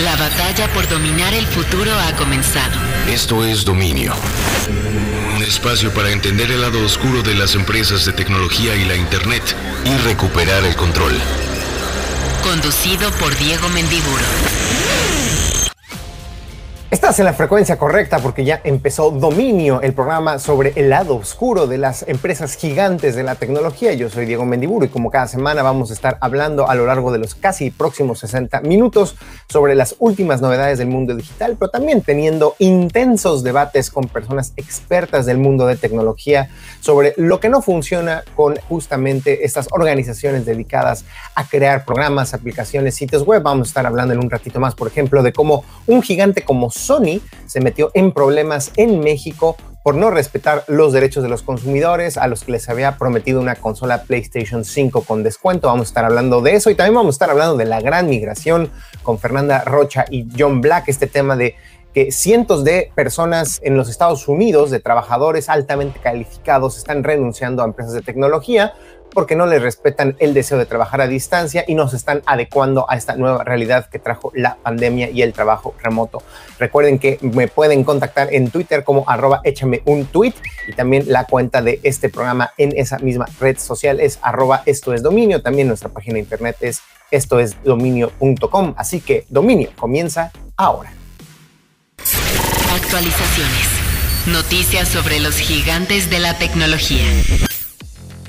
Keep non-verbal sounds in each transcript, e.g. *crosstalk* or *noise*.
La batalla por dominar el futuro ha comenzado. Esto es Dominio. Un espacio para entender el lado oscuro de las empresas de tecnología y la Internet y recuperar el control. Conducido por Diego Mendiburo. Estás en la frecuencia correcta porque ya empezó Dominio, el programa sobre el lado oscuro de las empresas gigantes de la tecnología. Yo soy Diego Mendiburo y como cada semana vamos a estar hablando a lo largo de los casi próximos 60 minutos sobre las últimas novedades del mundo digital, pero también teniendo intensos debates con personas expertas del mundo de tecnología sobre lo que no funciona con justamente estas organizaciones dedicadas a crear programas, aplicaciones, sitios web. Vamos a estar hablando en un ratito más, por ejemplo, de cómo un gigante como Sony se metió en problemas en México por no respetar los derechos de los consumidores a los que les había prometido una consola PlayStation 5 con descuento. Vamos a estar hablando de eso y también vamos a estar hablando de la gran migración con Fernanda Rocha y John Black, este tema de que cientos de personas en los Estados Unidos, de trabajadores altamente calificados, están renunciando a empresas de tecnología porque no les respetan el deseo de trabajar a distancia y no se están adecuando a esta nueva realidad que trajo la pandemia y el trabajo remoto. Recuerden que me pueden contactar en Twitter como arroba échame un tweet y también la cuenta de este programa en esa misma red social es arroba esto. También nuestra página de internet es esto es dominio.com. Así que dominio comienza ahora. Actualizaciones. Noticias sobre los gigantes de la tecnología.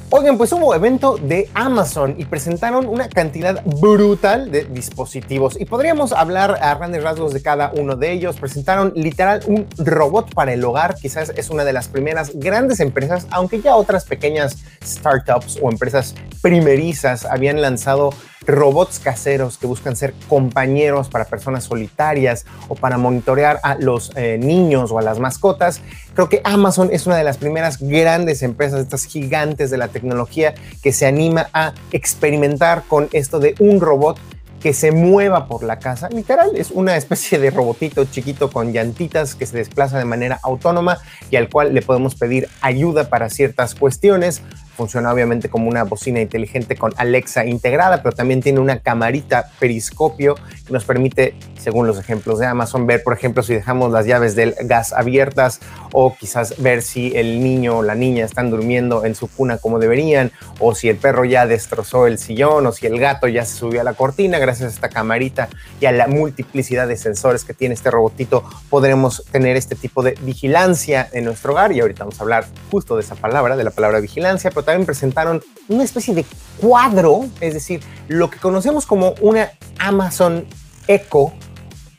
Oigan, pues hubo evento de Amazon y presentaron una cantidad brutal de dispositivos y podríamos hablar a grandes rasgos de cada uno de ellos. Presentaron literal un robot para el hogar, quizás es una de las primeras grandes empresas, aunque ya otras pequeñas startups o empresas primerizas habían lanzado robots caseros que buscan ser compañeros para personas solitarias o para monitorear a los eh, niños o a las mascotas. Creo que Amazon es una de las primeras grandes empresas, estas gigantes de la tecnología, que se anima a experimentar con esto de un robot que se mueva por la casa. Literal, es una especie de robotito chiquito con llantitas que se desplaza de manera autónoma y al cual le podemos pedir ayuda para ciertas cuestiones. Funciona obviamente como una bocina inteligente con Alexa integrada, pero también tiene una camarita periscopio que nos permite, según los ejemplos de Amazon, ver, por ejemplo, si dejamos las llaves del gas abiertas o quizás ver si el niño o la niña están durmiendo en su cuna como deberían, o si el perro ya destrozó el sillón, o si el gato ya se subió a la cortina. Gracias a esta camarita y a la multiplicidad de sensores que tiene este robotito, podremos tener este tipo de vigilancia en nuestro hogar. Y ahorita vamos a hablar justo de esa palabra, de la palabra vigilancia, pero también presentaron una especie de cuadro, es decir, lo que conocemos como una Amazon Echo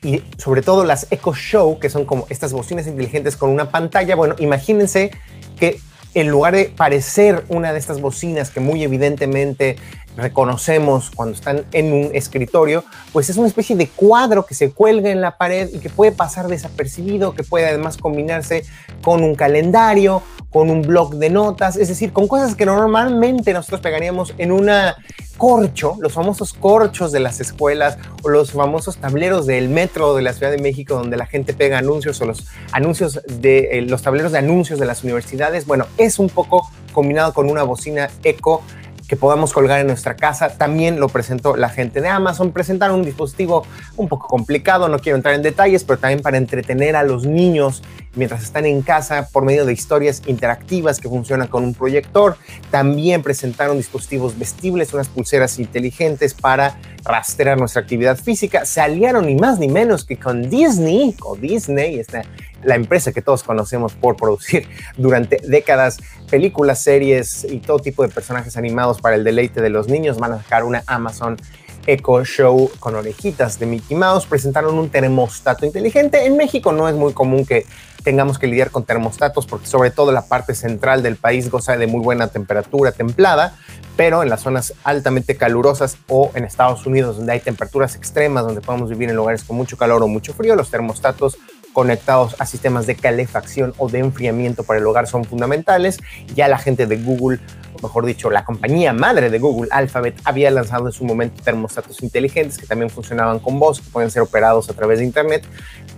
y sobre todo las Echo Show, que son como estas bocinas inteligentes con una pantalla. Bueno, imagínense que en lugar de parecer una de estas bocinas que muy evidentemente reconocemos cuando están en un escritorio, pues es una especie de cuadro que se cuelga en la pared y que puede pasar desapercibido, que puede además combinarse con un calendario, con un blog de notas, es decir, con cosas que normalmente nosotros pegaríamos en una corcho, los famosos corchos de las escuelas o los famosos tableros del metro de la Ciudad de México donde la gente pega anuncios o los anuncios de eh, los tableros de anuncios de las universidades. Bueno, es un poco combinado con una bocina eco que podamos colgar en nuestra casa. También lo presentó la gente de Amazon. Presentaron un dispositivo un poco complicado, no quiero entrar en detalles, pero también para entretener a los niños mientras están en casa por medio de historias interactivas que funcionan con un proyector. También presentaron dispositivos vestibles, unas pulseras inteligentes para rastrear nuestra actividad física. Se aliaron ni más ni menos que con Disney, o Disney, esta la empresa que todos conocemos por producir durante décadas películas, series y todo tipo de personajes animados para el deleite de los niños. Van a sacar una Amazon Echo Show con orejitas de Mickey Mouse. Presentaron un termostato inteligente. En México no es muy común que tengamos que lidiar con termostatos porque sobre todo la parte central del país goza de muy buena temperatura templada, pero en las zonas altamente calurosas o en Estados Unidos donde hay temperaturas extremas, donde podemos vivir en lugares con mucho calor o mucho frío, los termostatos conectados a sistemas de calefacción o de enfriamiento para el hogar son fundamentales. Ya la gente de Google, o mejor dicho, la compañía madre de Google, Alphabet, había lanzado en su momento termostatos inteligentes que también funcionaban con voz, que pueden ser operados a través de Internet,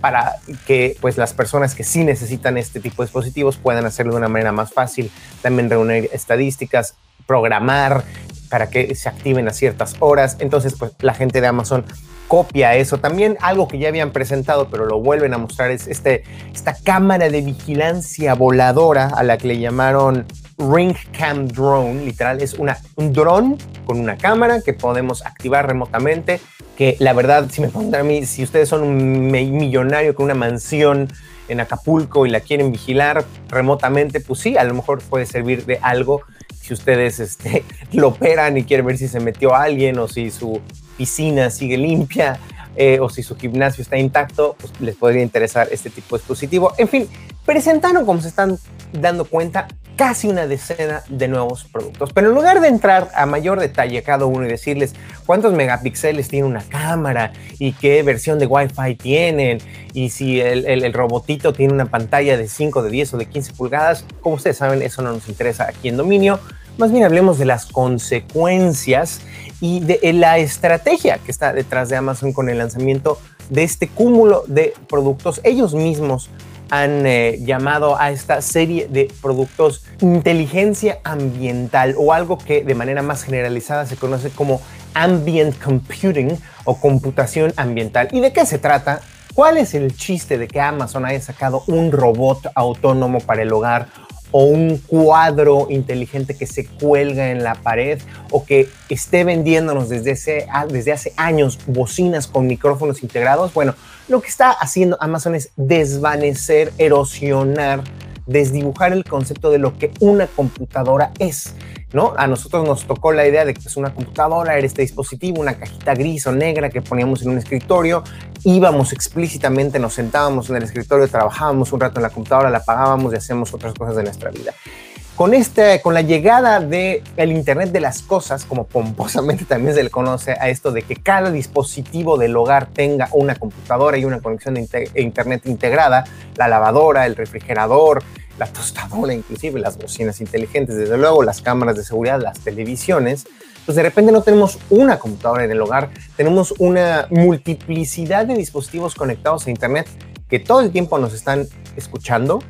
para que pues, las personas que sí necesitan este tipo de dispositivos puedan hacerlo de una manera más fácil, también reunir estadísticas, programar para que se activen a ciertas horas. Entonces, pues la gente de Amazon copia eso. También algo que ya habían presentado, pero lo vuelven a mostrar, es este, esta cámara de vigilancia voladora a la que le llamaron Ring Cam Drone. Literal, es un dron con una cámara que podemos activar remotamente. Que la verdad, si me preguntan a mí, si ustedes son un millonario con una mansión en Acapulco y la quieren vigilar remotamente, pues sí, a lo mejor puede servir de algo si ustedes este, *laughs* lo operan y quieren ver si se metió alguien o si su piscina sigue limpia eh, o si su gimnasio está intacto, pues les podría interesar este tipo de dispositivo. En fin, presentaron, como se están dando cuenta, casi una decena de nuevos productos. Pero en lugar de entrar a mayor detalle cada uno y decirles cuántos megapíxeles tiene una cámara y qué versión de Wi-Fi tienen y si el, el, robotito tiene una pantalla de 5, de 10 o de 15 pulgadas, como ustedes saben, eso no nos interesa aquí en Dominio. Más bien hablemos de las consecuencias y de eh, la estrategia que está detrás de Amazon con el lanzamiento de este cúmulo de productos. Ellos mismos han eh, llamado a esta serie de productos inteligencia ambiental o algo que de manera más generalizada se conoce como ambient computing o computación ambiental. ¿Y de qué se trata? ¿Cuál es el chiste de que Amazon haya sacado un robot autónomo para el hogar o un cuadro inteligente que se cuelga en la pared o que esté vendiéndonos desde, ese, desde hace años bocinas con micrófonos integrados, bueno, lo que está haciendo Amazon es desvanecer, erosionar, desdibujar el concepto de lo que una computadora es. ¿No? A nosotros nos tocó la idea de que es una computadora era este dispositivo, una cajita gris o negra que poníamos en un escritorio, íbamos explícitamente, nos sentábamos en el escritorio, trabajábamos un rato en la computadora, la apagábamos y hacíamos otras cosas de nuestra vida. Con, este, con la llegada del el Internet de las Cosas, como pomposamente también se le conoce a esto de que cada dispositivo del hogar tenga una computadora y una conexión de Internet integrada, la lavadora, el refrigerador, la tostadora, inclusive las bocinas inteligentes, desde luego las cámaras de seguridad, las televisiones, pues de repente no tenemos una computadora en el hogar, tenemos una multiplicidad de dispositivos conectados a Internet que todo el tiempo nos están escuchando,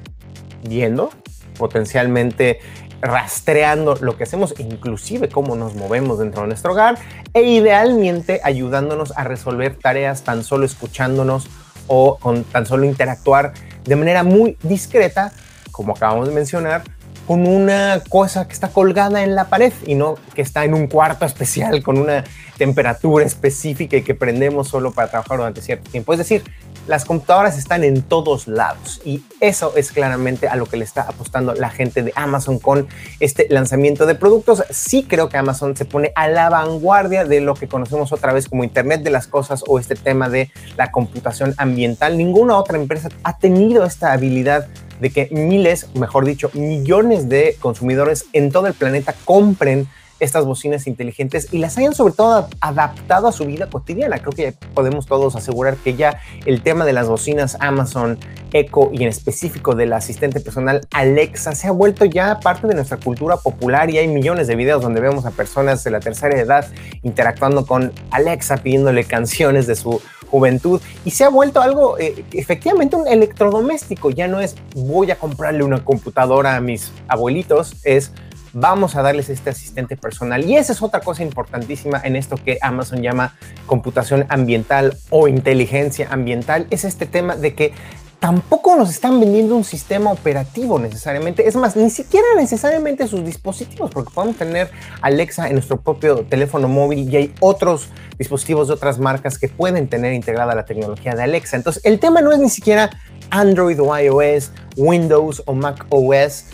viendo, potencialmente rastreando lo que hacemos, inclusive cómo nos movemos dentro de nuestro hogar e idealmente ayudándonos a resolver tareas tan solo escuchándonos o con tan solo interactuar de manera muy discreta como acabamos de mencionar, con una cosa que está colgada en la pared y no que está en un cuarto especial con una temperatura específica y que prendemos solo para trabajar durante cierto tiempo. Es decir, las computadoras están en todos lados y eso es claramente a lo que le está apostando la gente de Amazon con este lanzamiento de productos. Sí creo que Amazon se pone a la vanguardia de lo que conocemos otra vez como Internet de las Cosas o este tema de la computación ambiental. Ninguna otra empresa ha tenido esta habilidad de que miles, mejor dicho, millones de consumidores en todo el planeta compren estas bocinas inteligentes y las hayan sobre todo adaptado a su vida cotidiana. Creo que podemos todos asegurar que ya el tema de las bocinas Amazon Echo y en específico del asistente personal Alexa se ha vuelto ya parte de nuestra cultura popular y hay millones de videos donde vemos a personas de la tercera edad interactuando con Alexa pidiéndole canciones de su juventud y se ha vuelto algo eh, efectivamente un electrodoméstico. Ya no es voy a comprarle una computadora a mis abuelitos, es vamos a darles este asistente personal. Y esa es otra cosa importantísima en esto que Amazon llama computación ambiental o inteligencia ambiental, es este tema de que tampoco nos están vendiendo un sistema operativo necesariamente. Es más, ni siquiera necesariamente sus dispositivos, porque podemos tener Alexa en nuestro propio teléfono móvil y hay otros dispositivos de otras marcas que pueden tener integrada la tecnología de Alexa. Entonces, el tema no es ni siquiera Android o iOS, Windows o Mac OS,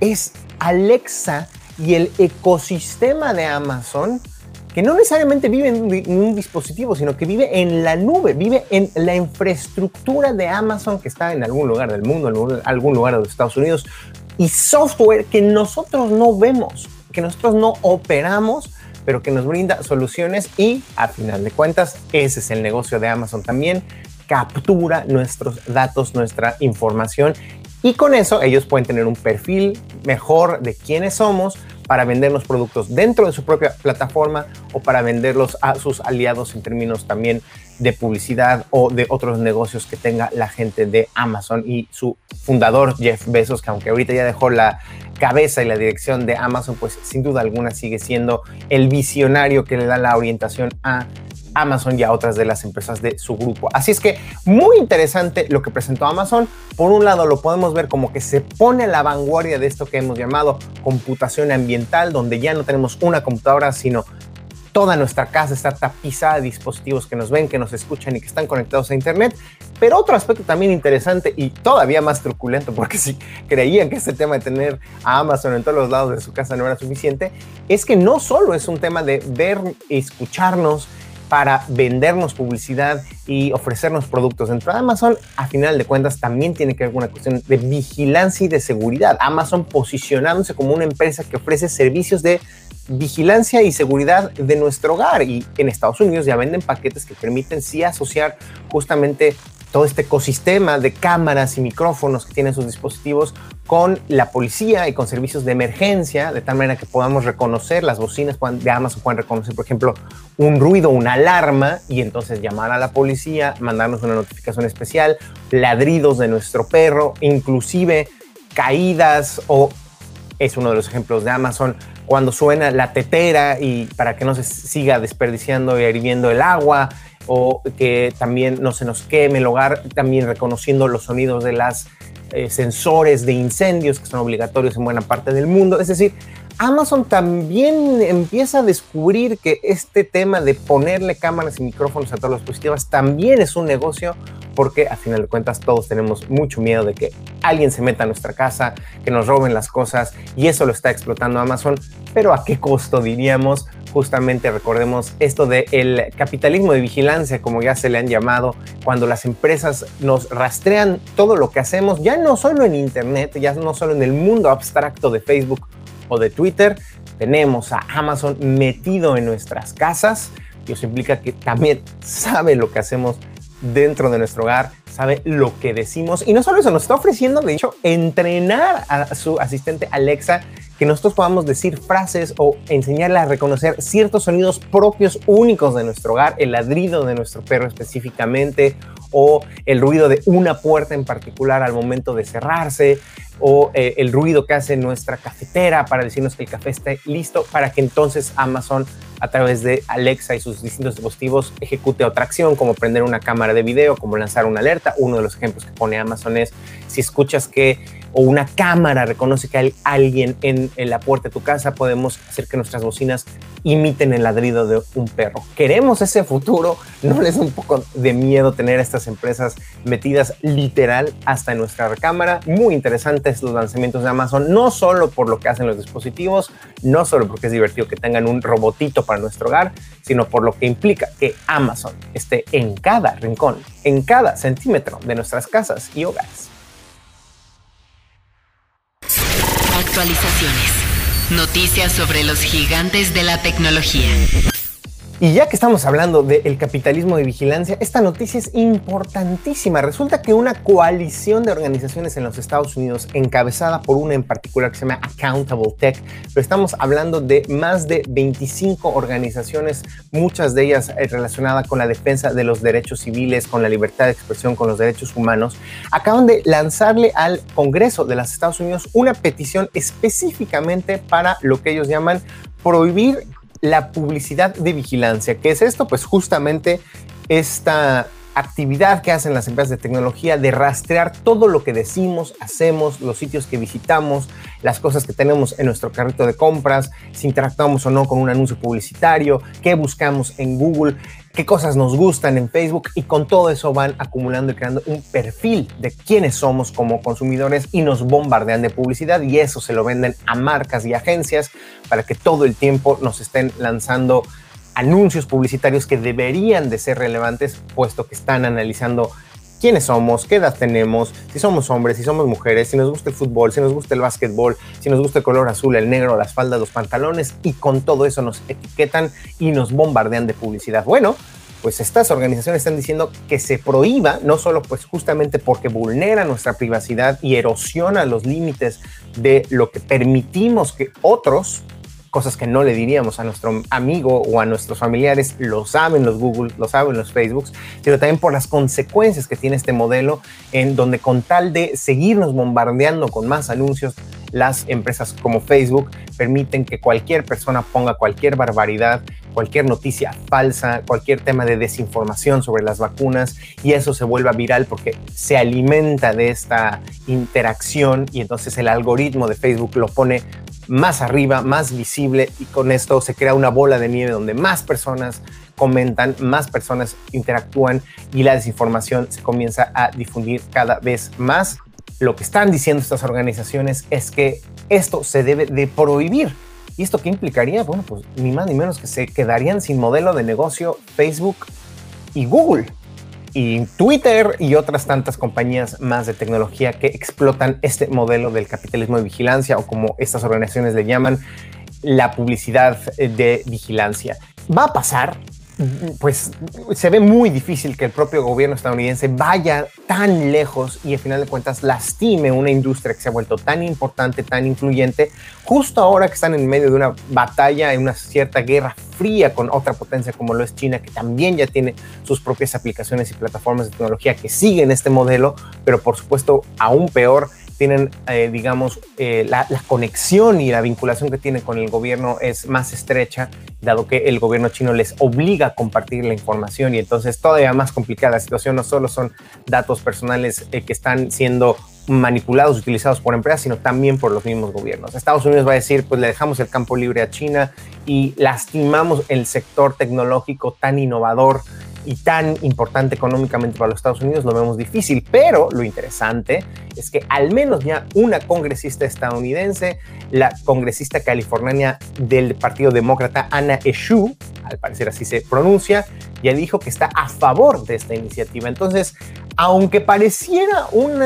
es Alexa y el ecosistema de Amazon que no necesariamente vive en un dispositivo, sino que vive en la nube, vive en la infraestructura de Amazon que está en algún lugar del mundo, en algún lugar de los Estados Unidos, y software que nosotros no vemos, que nosotros no operamos, pero que nos brinda soluciones y a final de cuentas ese es el negocio de Amazon también, captura nuestros datos, nuestra información y con eso ellos pueden tener un perfil mejor de quiénes somos, para vender los productos dentro de su propia plataforma o para venderlos a sus aliados en términos también de publicidad o de otros negocios que tenga la gente de Amazon y su fundador Jeff Bezos, que aunque ahorita ya dejó la cabeza y la dirección de Amazon, pues sin duda alguna sigue siendo el visionario que le da la orientación a Amazon y a otras de las empresas de su grupo. Así es que muy interesante lo que presentó Amazon. Por un lado lo podemos ver como que se pone a la vanguardia de esto que hemos llamado computación ambiental, donde ya no tenemos una computadora, sino toda nuestra casa está tapizada de dispositivos que nos ven, que nos escuchan y que están conectados a Internet. Pero otro aspecto también interesante y todavía más truculento, porque si creían que este tema de tener a Amazon en todos los lados de su casa no era suficiente, es que no solo es un tema de ver, escucharnos, para vendernos publicidad y ofrecernos productos. Dentro de Amazon, a final de cuentas, también tiene que ver con una cuestión de vigilancia y de seguridad. Amazon posicionándose como una empresa que ofrece servicios de vigilancia y seguridad de nuestro hogar. Y en Estados Unidos ya venden paquetes que permiten sí asociar justamente todo este ecosistema de cámaras y micrófonos que tienen sus dispositivos con la policía y con servicios de emergencia, de tal manera que podamos reconocer las bocinas de Amazon, pueden reconocer, por ejemplo, un ruido, una alarma, y entonces llamar a la policía, mandarnos una notificación especial, ladridos de nuestro perro, inclusive caídas o es uno de los ejemplos de Amazon, cuando suena la tetera y para que no se siga desperdiciando y hirviendo el agua, o que también no se nos queme el hogar, también reconociendo los sonidos de las eh, sensores de incendios que son obligatorios en buena parte del mundo. Es decir, Amazon también empieza a descubrir que este tema de ponerle cámaras y micrófonos a todos los dispositivos también es un negocio porque a final de cuentas todos tenemos mucho miedo de que alguien se meta a nuestra casa, que nos roben las cosas y eso lo está explotando Amazon, pero a qué costo diríamos? Justamente recordemos esto del el capitalismo de vigilancia, como ya se le han llamado, cuando las empresas nos rastrean todo lo que hacemos, ya no solo en Internet, ya no solo en el mundo abstracto de Facebook o de Twitter, tenemos a Amazon metido en nuestras casas y eso implica que también sabe lo que hacemos dentro de nuestro hogar, sabe lo que decimos y no solo eso, nos está ofreciendo, de hecho, entrenar a su asistente Alexa que nosotros podamos decir frases o enseñarle a reconocer ciertos sonidos propios únicos de nuestro hogar, el ladrido de nuestro perro específicamente o el ruido de una puerta en particular al momento de cerrarse o eh, el ruido que hace nuestra cafetera para decirnos que el café está listo para que entonces Amazon a través de Alexa y sus distintos dispositivos ejecute otra acción como prender una cámara de video, como lanzar una alerta. Uno de los ejemplos que pone Amazon es si escuchas que o una cámara reconoce que hay alguien en, la puerta de tu casa, podemos hacer que nuestras bocinas imiten el ladrido de un perro. ¿Queremos ese futuro? ¿No les da un poco de miedo tener a estas empresas metidas literal hasta en nuestra recámara? Muy interesantes los lanzamientos de Amazon, no solo por lo que hacen los dispositivos, no solo porque es divertido que tengan un robotito para nuestro hogar, sino por lo que implica que Amazon esté en cada rincón, en cada centímetro de nuestras casas y hogares. Actualizaciones. Noticias sobre los gigantes de la tecnología. Y ya que estamos hablando del capitalismo de vigilancia, esta noticia es importantísima. Resulta que una coalición de organizaciones en los Estados Unidos, encabezada por una en particular que se llama Accountable Tech, pero estamos hablando de más de 25 organizaciones, muchas de ellas eh, relacionadas con la defensa de los derechos civiles, con la libertad de expresión, con los derechos humanos, acaban de lanzarle al Congreso de los Estados Unidos una petición específicamente para lo que ellos llaman prohibir la publicidad de vigilancia. ¿Qué es esto? Pues justamente esta actividad que hacen las empresas de tecnología de rastrear todo lo que decimos, hacemos, los sitios que visitamos, las cosas que tenemos en nuestro carrito de compras, si interactuamos o no con un anuncio publicitario, qué buscamos en Google, qué cosas nos gustan en Facebook y con todo eso van acumulando y creando un perfil de quiénes somos como consumidores y nos bombardean de publicidad y eso se lo venden a marcas y agencias para que todo el tiempo nos estén lanzando anuncios publicitarios que deberían de ser relevantes, puesto que están analizando quiénes somos, qué edad tenemos, si somos hombres, si somos mujeres, si nos gusta el fútbol, si nos gusta el básquetbol, si nos gusta el color azul, el negro, las faldas, los pantalones, y con todo eso nos etiquetan y nos bombardean de publicidad. Bueno, pues estas organizaciones están diciendo que se prohíba, no solo pues justamente porque vulnera nuestra privacidad y erosiona los límites de lo que permitimos que otros cosas que no le diríamos a nuestro amigo o a nuestros familiares, lo saben los Google, lo saben los Facebooks, sino también por las consecuencias que tiene este modelo en donde con tal de seguirnos bombardeando con más anuncios, las empresas como Facebook permiten que cualquier persona ponga cualquier barbaridad cualquier noticia falsa, cualquier tema de desinformación sobre las vacunas y eso se vuelva viral porque se alimenta de esta interacción y entonces el algoritmo de Facebook lo pone más arriba, más visible y con esto se crea una bola de nieve donde más personas comentan, más personas interactúan y la desinformación se comienza a difundir cada vez más. Lo que están diciendo estas organizaciones es que esto se debe de prohibir. ¿Y esto qué implicaría? Bueno, pues ni más ni menos que se quedarían sin modelo de negocio Facebook y Google y Twitter y otras tantas compañías más de tecnología que explotan este modelo del capitalismo de vigilancia o como estas organizaciones le llaman, la publicidad de vigilancia. Va a pasar, pues se ve muy difícil que el propio gobierno estadounidense vaya tan lejos y al final de cuentas lastime una industria que se ha vuelto tan importante, tan influyente, justo ahora que están en medio de una batalla, en una cierta guerra fría con otra potencia como lo es China, que también ya tiene sus propias aplicaciones y plataformas de tecnología que siguen este modelo, pero por supuesto aún peor tienen, eh, digamos, eh, la, conexión y la vinculación que tienen con el gobierno es más estrecha, dado que el gobierno chino les obliga a compartir la información y entonces todavía más complicada la situación. No solo son datos personales eh, que están siendo manipulados, utilizados por empresas, sino también por los mismos gobiernos. Estados Unidos va a decir, pues le dejamos el campo libre a China y lastimamos el sector tecnológico tan innovador y tan importante económicamente para los Estados Unidos, lo vemos difícil, pero lo interesante es que al menos ya una congresista estadounidense, la congresista californiana del Partido Demócrata, Anna Eshoo, al parecer así se pronuncia, ya dijo que está a favor de esta iniciativa. Entonces, aunque pareciera un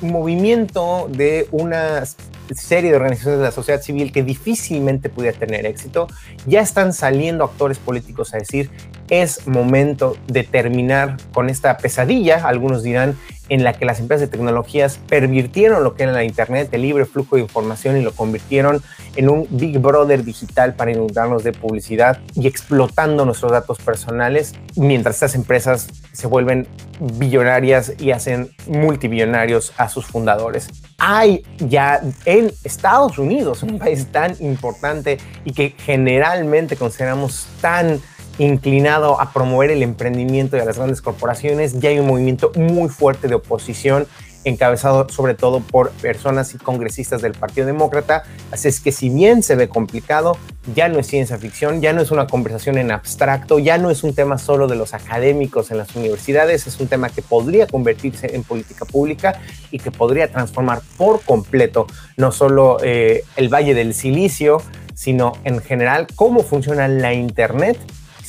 movimiento de unas serie de organizaciones de la sociedad civil que difícilmente pudiera tener éxito, ya están saliendo actores políticos a decir es momento de terminar con esta pesadilla, algunos dirán, en la que las empresas de tecnologías pervirtieron lo que era la Internet, el libre flujo de información y lo convirtieron en un Big Brother digital para inundarnos de publicidad y explotando nuestros datos personales, mientras estas empresas se vuelven billonarias y hacen multibillonarios a sus fundadores. Hay ya en Estados Unidos, un país tan importante y que generalmente consideramos tan inclinado a promover el emprendimiento a las grandes corporaciones, ya hay un movimiento muy fuerte de oposición encabezado sobre todo por personas y congresistas del Partido Demócrata. Así es que si bien se ve complicado, ya no es ciencia ficción, ya no es una conversación en abstracto, ya no es un tema solo de los académicos en las universidades, es un tema que podría convertirse en política pública y que podría transformar por completo no solo eh, el Valle del Silicio, sino en general cómo funciona la Internet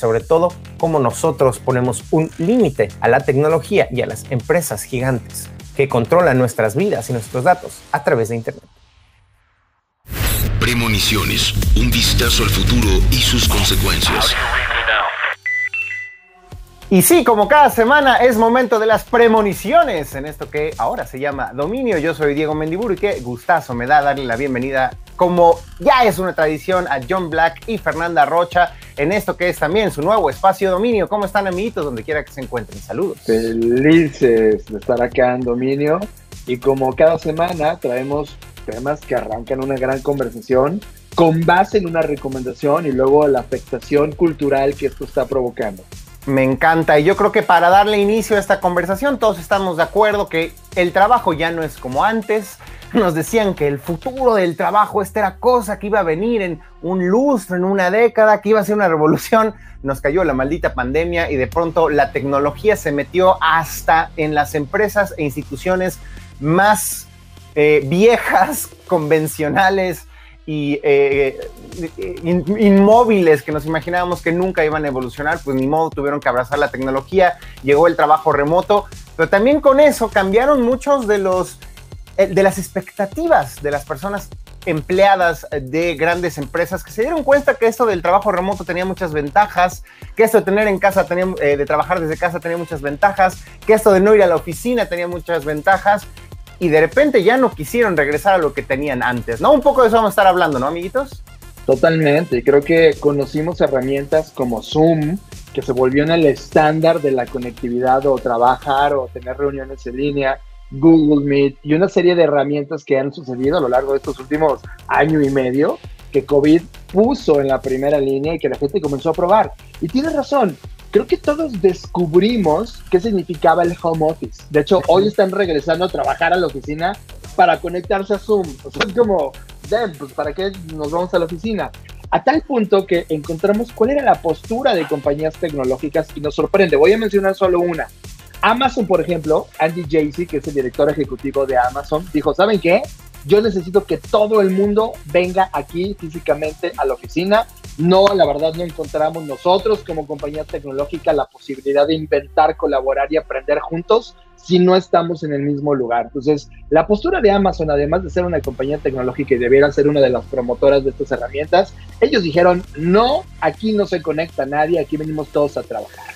sobre todo cómo nosotros ponemos un límite a la tecnología y a las empresas gigantes que controlan nuestras vidas y nuestros datos a través de Internet. Premoniciones, un vistazo al futuro y sus consecuencias. Y sí, como cada semana es momento de las premoniciones en esto que ahora se llama Dominio. Yo soy Diego Mendiburu y qué gustazo me da darle la bienvenida, como ya es una tradición, a John Black y Fernanda Rocha en esto que es también su nuevo espacio Dominio. ¿Cómo están, amiguitos, donde quiera que se encuentren? Saludos. Felices de estar acá en Dominio y como cada semana traemos temas que arrancan una gran conversación con base en una recomendación y luego la afectación cultural que esto está provocando. Me encanta y yo creo que para darle inicio a esta conversación todos estamos de acuerdo que el trabajo ya no es como antes. *laughs* Nos decían que el futuro del trabajo, esta era cosa que iba a venir en un lustro, en una década, que iba a ser una revolución. Nos cayó la maldita pandemia y de pronto la tecnología se metió hasta en las empresas e instituciones más eh, viejas, *laughs* convencionales, y eh, inmóviles que nos imaginábamos que nunca iban a evolucionar, pues ni modo tuvieron que abrazar la tecnología, llegó el trabajo remoto, pero también con eso cambiaron muchos de los eh, de las expectativas de las personas empleadas de grandes empresas que se dieron cuenta que esto del trabajo remoto tenía muchas ventajas, que esto de tener en casa, tenía, eh, de trabajar desde casa tenía muchas ventajas, que esto de no ir a la oficina tenía muchas ventajas y de repente ya no quisieron regresar a lo que tenían antes, ¿no? Un poco de eso vamos a estar hablando, ¿no, amiguitos? Totalmente, creo que conocimos herramientas como Zoom, que se volvió en el estándar de la conectividad o trabajar o tener reuniones en línea, Google Meet y una serie de herramientas que han sucedido a lo largo de estos últimos año y medio que COVID puso en la primera línea y que la gente comenzó a probar. Y tienes razón, creo que todos descubrimos qué significaba el home office. De hecho, hoy están regresando a trabajar a la oficina para conectarse a Zoom. O sea, es como, pues ¿para qué nos vamos a la oficina? A tal punto que encontramos cuál era la postura de compañías tecnológicas y nos sorprende. Voy a mencionar solo una. Amazon, por ejemplo, Andy Jassy, que es el director ejecutivo de Amazon, dijo, ¿saben qué? Yo necesito que todo el mundo venga aquí físicamente a la oficina. No, la verdad no encontramos nosotros como compañía tecnológica la posibilidad de inventar, colaborar y aprender juntos si no estamos en el mismo lugar. Entonces, la postura de Amazon, además de ser una compañía tecnológica y debiera ser una de las promotoras de estas herramientas, ellos dijeron, no, aquí no se conecta nadie, aquí venimos todos a trabajar.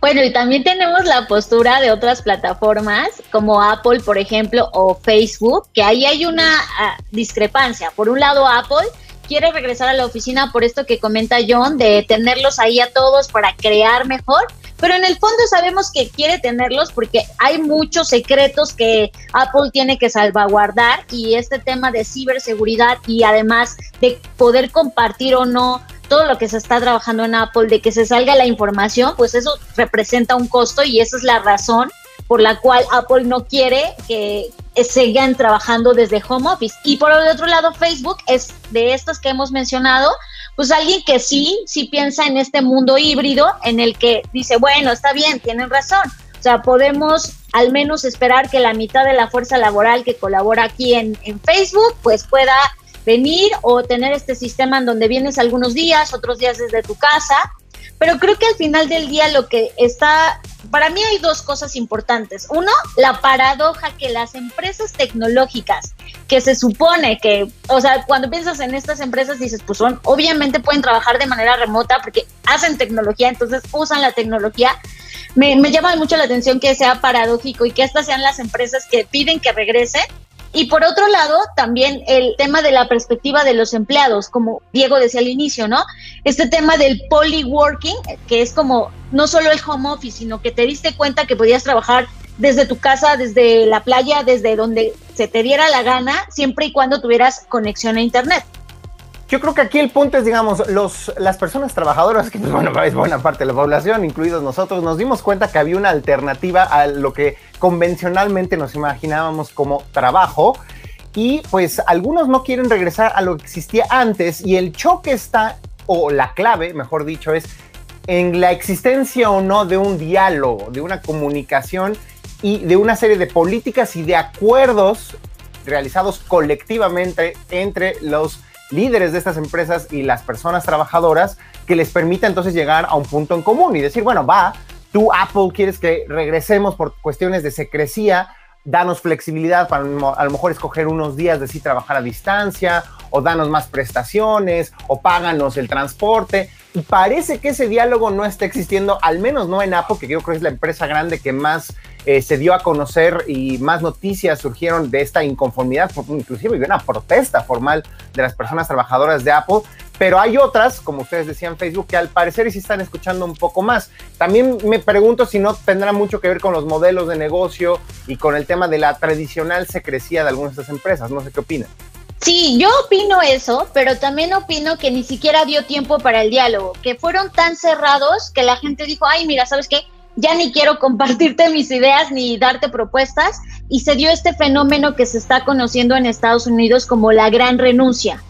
Bueno, y también tenemos la postura de otras plataformas como Apple, por ejemplo, o Facebook, que ahí hay una ah, discrepancia. Por un lado, Apple quiere regresar a la oficina por esto que comenta John, de tenerlos ahí a todos para crear mejor, pero en el fondo sabemos que quiere tenerlos porque hay muchos secretos que Apple tiene que salvaguardar y este tema de ciberseguridad y además de poder compartir o no todo lo que se está trabajando en Apple, de que se salga la información, pues eso representa un costo y esa es la razón por la cual Apple no quiere que sigan trabajando desde home office. Y por el otro lado, Facebook es de estos que hemos mencionado, pues alguien que sí, sí piensa en este mundo híbrido en el que dice, bueno, está bien, tienen razón. O sea, podemos al menos esperar que la mitad de la fuerza laboral que colabora aquí en, en Facebook, pues pueda venir o tener este sistema en donde vienes algunos días, otros días desde tu casa. Pero creo que al final del día lo que está, para mí hay dos cosas importantes. Uno, la paradoja que las empresas tecnológicas, que se supone que, o sea, cuando piensas en estas empresas dices, pues son, obviamente pueden trabajar de manera remota porque hacen tecnología, entonces usan la tecnología. Me, me llama mucho la atención que sea paradójico y que estas sean las empresas que piden que regresen y por otro lado, también el tema de la perspectiva de los empleados, como Diego decía al inicio, ¿no? Este tema del polyworking, que es como no solo el home office, sino que te diste cuenta que podías trabajar desde tu casa, desde la playa, desde donde se te diera la gana, siempre y cuando tuvieras conexión a Internet. Yo creo que aquí el punto es, digamos, los, las personas trabajadoras, que bueno, es buena parte de la población, incluidos nosotros, nos dimos cuenta que había una alternativa a lo que convencionalmente nos imaginábamos como trabajo. Y pues algunos no quieren regresar a lo que existía antes y el choque está, o la clave, mejor dicho, es en la existencia o no de un diálogo, de una comunicación y de una serie de políticas y de acuerdos realizados colectivamente entre los líderes de estas empresas y las personas trabajadoras que les permita entonces llegar a un punto en común y decir, bueno, va, tú Apple quieres que regresemos por cuestiones de secrecía, danos flexibilidad para a lo mejor escoger unos días de sí trabajar a distancia, o danos más prestaciones, o páganos el transporte. Y parece que ese diálogo no está existiendo, al menos no en Apple, que yo creo que es la empresa grande que más eh, se dio a conocer y más noticias surgieron de esta inconformidad, inclusive de una protesta formal de las personas trabajadoras de Apple. Pero hay otras, como ustedes decían Facebook, que al parecer sí están escuchando un poco más. También me pregunto si no tendrá mucho que ver con los modelos de negocio y con el tema de la tradicional secrecía de algunas de estas empresas. No sé qué opinan. Sí, yo opino eso, pero también opino que ni siquiera dio tiempo para el diálogo, que fueron tan cerrados que la gente dijo, ay, mira, ¿sabes qué? ya ni quiero compartirte mis ideas ni darte propuestas. Y se dio este fenómeno que se está conociendo en Estados Unidos como la gran renuncia.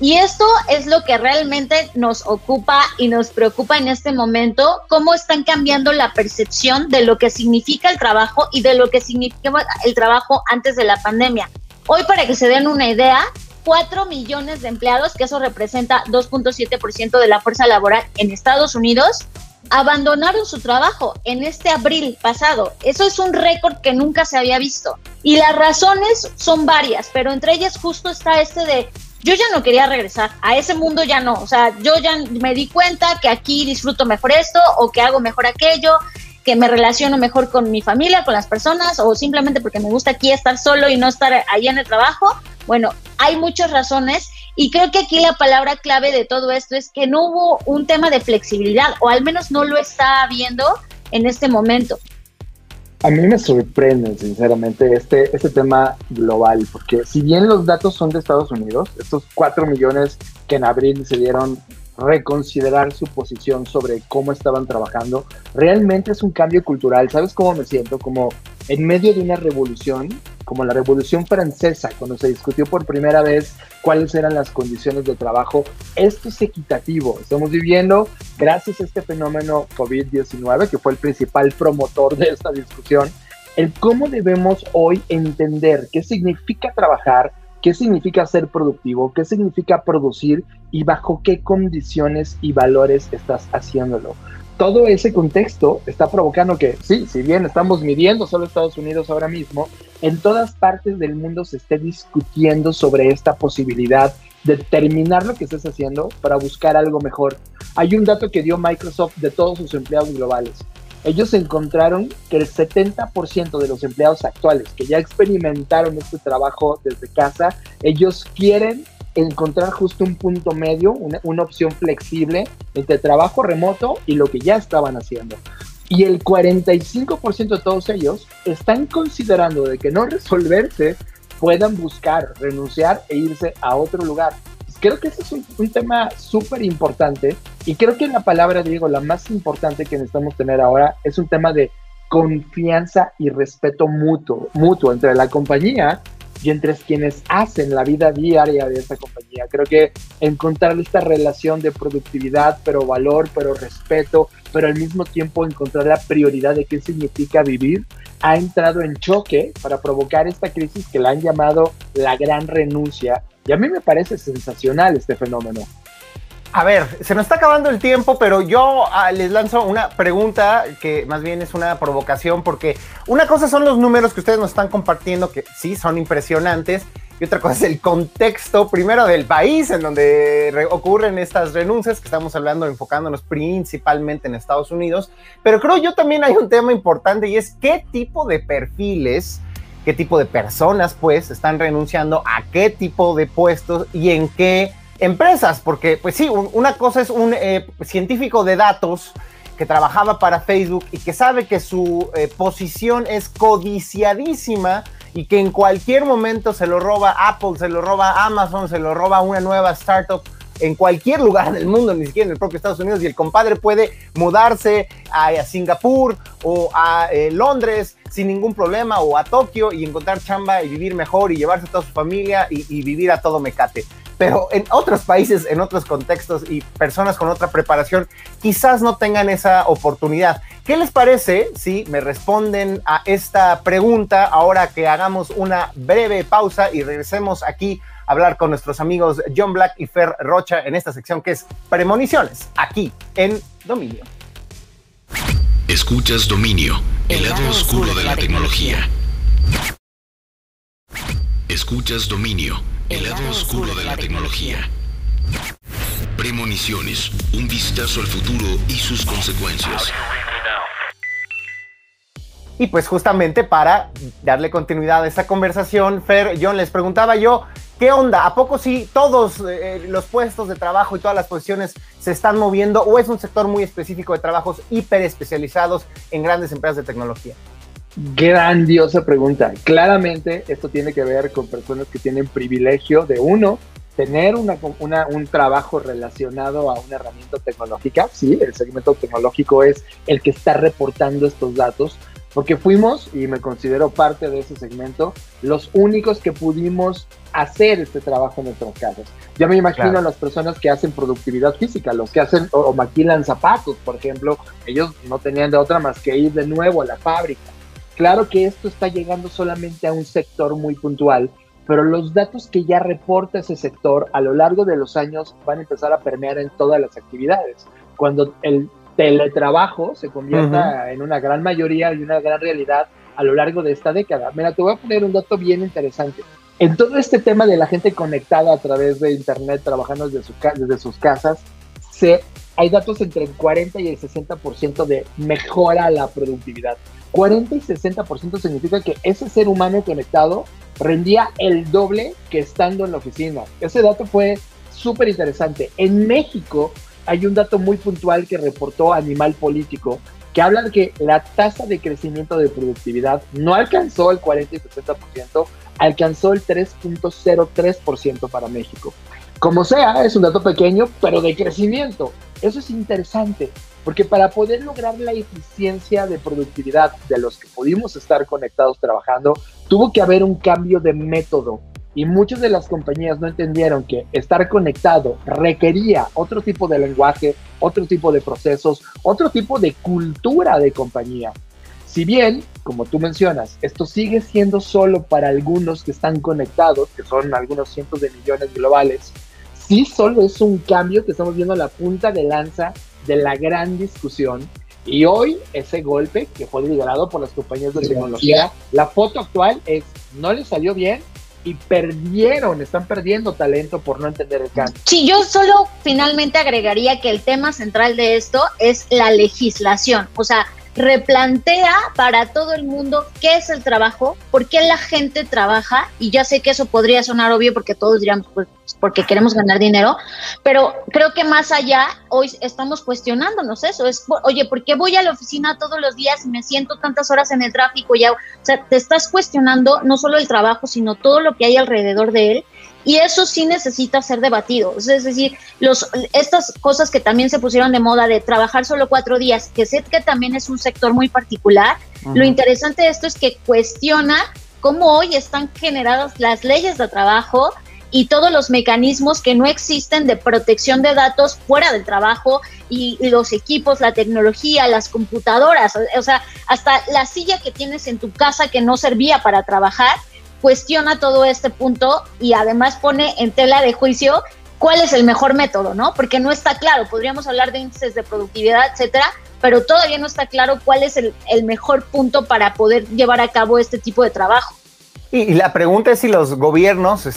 Y esto es lo que realmente nos ocupa y nos preocupa en este momento, cómo están cambiando la percepción de lo que significa el trabajo y de lo que significaba el trabajo antes de la pandemia. Hoy, para que se den una idea, 4 millones de empleados, que eso representa 2.7% de la fuerza laboral en Estados Unidos, abandonaron su trabajo en este abril pasado. Eso es un récord que nunca se había visto. Y las razones son varias, pero entre ellas justo está este de yo ya no quería regresar, a ese mundo ya no, o sea, yo ya me di cuenta que aquí disfruto mejor esto o que hago mejor aquello, que me relaciono mejor con mi familia, con las personas o simplemente porque me gusta aquí estar solo y no estar allá en el trabajo. Bueno, hay muchas razones y creo que aquí la palabra clave de todo esto es que no hubo un tema de flexibilidad, o al menos no lo está habiendo en este momento. A mí me sorprende, sinceramente, este, este tema global, porque si bien los datos son de Estados Unidos, estos 4 millones que en abril decidieron reconsiderar su posición sobre cómo estaban trabajando, realmente es un cambio cultural. ¿Sabes cómo me siento? Como en medio de una revolución, como la Revolución Francesa, cuando se discutió por primera vez cuáles eran las condiciones de trabajo. Esto es equitativo. Estamos viviendo, gracias a este fenómeno COVID-19, que fue el principal promotor de esta discusión, el cómo debemos hoy entender qué significa trabajar, qué significa ser productivo, qué significa producir y bajo qué condiciones y valores estás haciéndolo todo ese contexto está provocando que, sí, si bien estamos midiendo solo Estados Unidos ahora mismo, en todas partes del mundo se esté discutiendo sobre esta posibilidad de terminar lo que estés haciendo para buscar algo mejor. Hay un dato que dio Microsoft de todos sus empleados globales. Ellos encontraron que el 70% de los empleados actuales que ya experimentaron este trabajo desde casa, ellos quieren encontrar justo un punto medio, una, opción flexible entre trabajo remoto y lo que ya estaban haciendo. Y el 45% de todos ellos están considerando de que no resolverse puedan buscar, renunciar e irse a otro lugar. Creo que ese es un, un tema súper importante y creo que la palabra, Diego, la más importante que necesitamos tener ahora es un tema de confianza y respeto mutuo, mutuo entre la compañía y entre quienes hacen la vida diaria de esta compañía. Creo que encontrar esta relación de productividad, pero valor, pero respeto, pero al mismo tiempo encontrar la prioridad de qué significa vivir, ha entrado en choque para provocar esta crisis que la han llamado la gran renuncia. Y a mí me parece sensacional este fenómeno. A ver, se nos está acabando el tiempo, pero yo ah, les lanzo una pregunta que más bien es una provocación, porque una cosa son los números que ustedes nos están compartiendo, que sí son impresionantes, y otra cosa es el contexto, primero del país en donde ocurren estas renuncias, que estamos hablando, enfocándonos principalmente en Estados Unidos, pero creo yo también hay un tema importante y es qué tipo de perfiles qué tipo de personas pues están renunciando a qué tipo de puestos y en qué empresas, porque pues sí, una cosa es un eh, científico de datos que trabajaba para Facebook y que sabe que su eh, posición es codiciadísima y que en cualquier momento se lo roba Apple, se lo roba Amazon, se lo roba una nueva startup en cualquier lugar del mundo, ni siquiera en el propio Estados Unidos, y el compadre puede mudarse a, Singapur o a eh, Londres sin ningún problema o a Tokio y encontrar chamba y vivir mejor y llevarse a toda su familia y, y vivir a todo mecate pero en otros países, en otros contextos y personas con otra preparación quizás no tengan esa oportunidad. ¿Qué les parece si me responden a esta pregunta ahora que hagamos una breve pausa y regresemos aquí a hablar con nuestros amigos John Black y Fer Rocha en esta sección que es Premoniciones, aquí en Dominio? Escuchas Dominio, el, lado, oscuro, de, la, tecnología. Escuchas Dominio el lado oscuro de la tecnología. Premoniciones, un vistazo al futuro y sus consecuencias. Y pues justamente para darle continuidad a esta conversación, Fer, John, les preguntaba yo, ¿qué onda? ¿A poco sí todos eh, los puestos de trabajo y todas las posiciones se están moviendo o es un sector muy específico de trabajos hiper especializados en grandes empresas de tecnología? Grandiosa pregunta. Claramente esto tiene que ver con personas que tienen privilegio de uno, tener una, un trabajo relacionado a una herramienta tecnológica. Sí, el segmento tecnológico es el que está reportando estos datos, porque fuimos, y me considero parte de ese segmento, los únicos que pudimos hacer este trabajo en nuestras casas. Yo me imagino a las personas que hacen productividad física, los que hacen o maquilan zapatos, por ejemplo, ellos no tenían de otra más que ir de nuevo a la fábrica Claro que esto está llegando solamente a un sector muy puntual, pero los datos que ya reporta ese sector a lo largo de los años van a empezar a permear en todas las actividades. Cuando el teletrabajo se convierta en una gran mayoría y una gran realidad a lo largo de esta década. Mira, te voy a poner un dato bien interesante. En todo este tema de la gente conectada a través de Internet, trabajando desde, desde sus casas, se, hay datos entre el 40 y el 60% de mejora la productividad. 40 y 60% significa que ese ser humano conectado rendía el doble que estando en la oficina. Ese dato fue súper interesante. En México hay un dato muy puntual que reportó Animal Político que habla de que la tasa de crecimiento de productividad no alcanzó el 40 y 60%, alcanzó el 3.03% para México. Como sea, es un dato pequeño, pero de crecimiento. Eso es interesante, porque para poder lograr la eficiencia de productividad de los que pudimos estar conectados trabajando, tuvo que haber un cambio de método. Y muchas de las compañías no entendieron que estar conectado requería otro tipo de lenguaje, otro tipo de procesos, otro tipo de cultura de compañía. Si bien, como tú mencionas, esto sigue siendo solo para algunos que están conectados, que son algunos cientos de millones globales, sí solo es un cambio que estamos viendo la punta de lanza de la gran discusión. Y hoy ese golpe que fue liderado por las compañías de tecnología, la foto actual es, no le salió bien y perdieron, están perdiendo talento por no entender el cambio. Sí, yo solo finalmente agregaría que el tema central de esto es la legislación. O sea, replantea para todo el mundo qué es el trabajo, por qué la gente trabaja, y ya sé que eso podría sonar obvio porque todos diríamos, pues porque queremos ganar dinero, pero creo que más allá, hoy estamos cuestionándonos eso, es, oye, ¿por qué voy a la oficina todos los días y me siento tantas horas en el tráfico? Ya, o sea, te estás cuestionando no solo el trabajo, sino todo lo que hay alrededor de él y eso sí necesita ser debatido. Es decir, los, estas cosas que también se pusieron de moda de trabajar solo cuatro días, que sé que también es un sector muy particular, lo interesante de esto es que cuestiona cómo hoy están generadas las leyes de trabajo y todos los mecanismos que no existen de protección de datos fuera del trabajo y, los equipos, la tecnología, las computadoras, o sea, hasta la silla que tienes en tu casa que no servía para trabajar cuestiona todo este punto y además pone en tela de juicio cuál es el mejor método, ¿no? Porque no está claro, podríamos hablar de índices de productividad, etcétera, pero todavía no está claro cuál es el mejor punto para poder llevar a cabo este tipo de trabajo. Y, la pregunta es si los gobiernos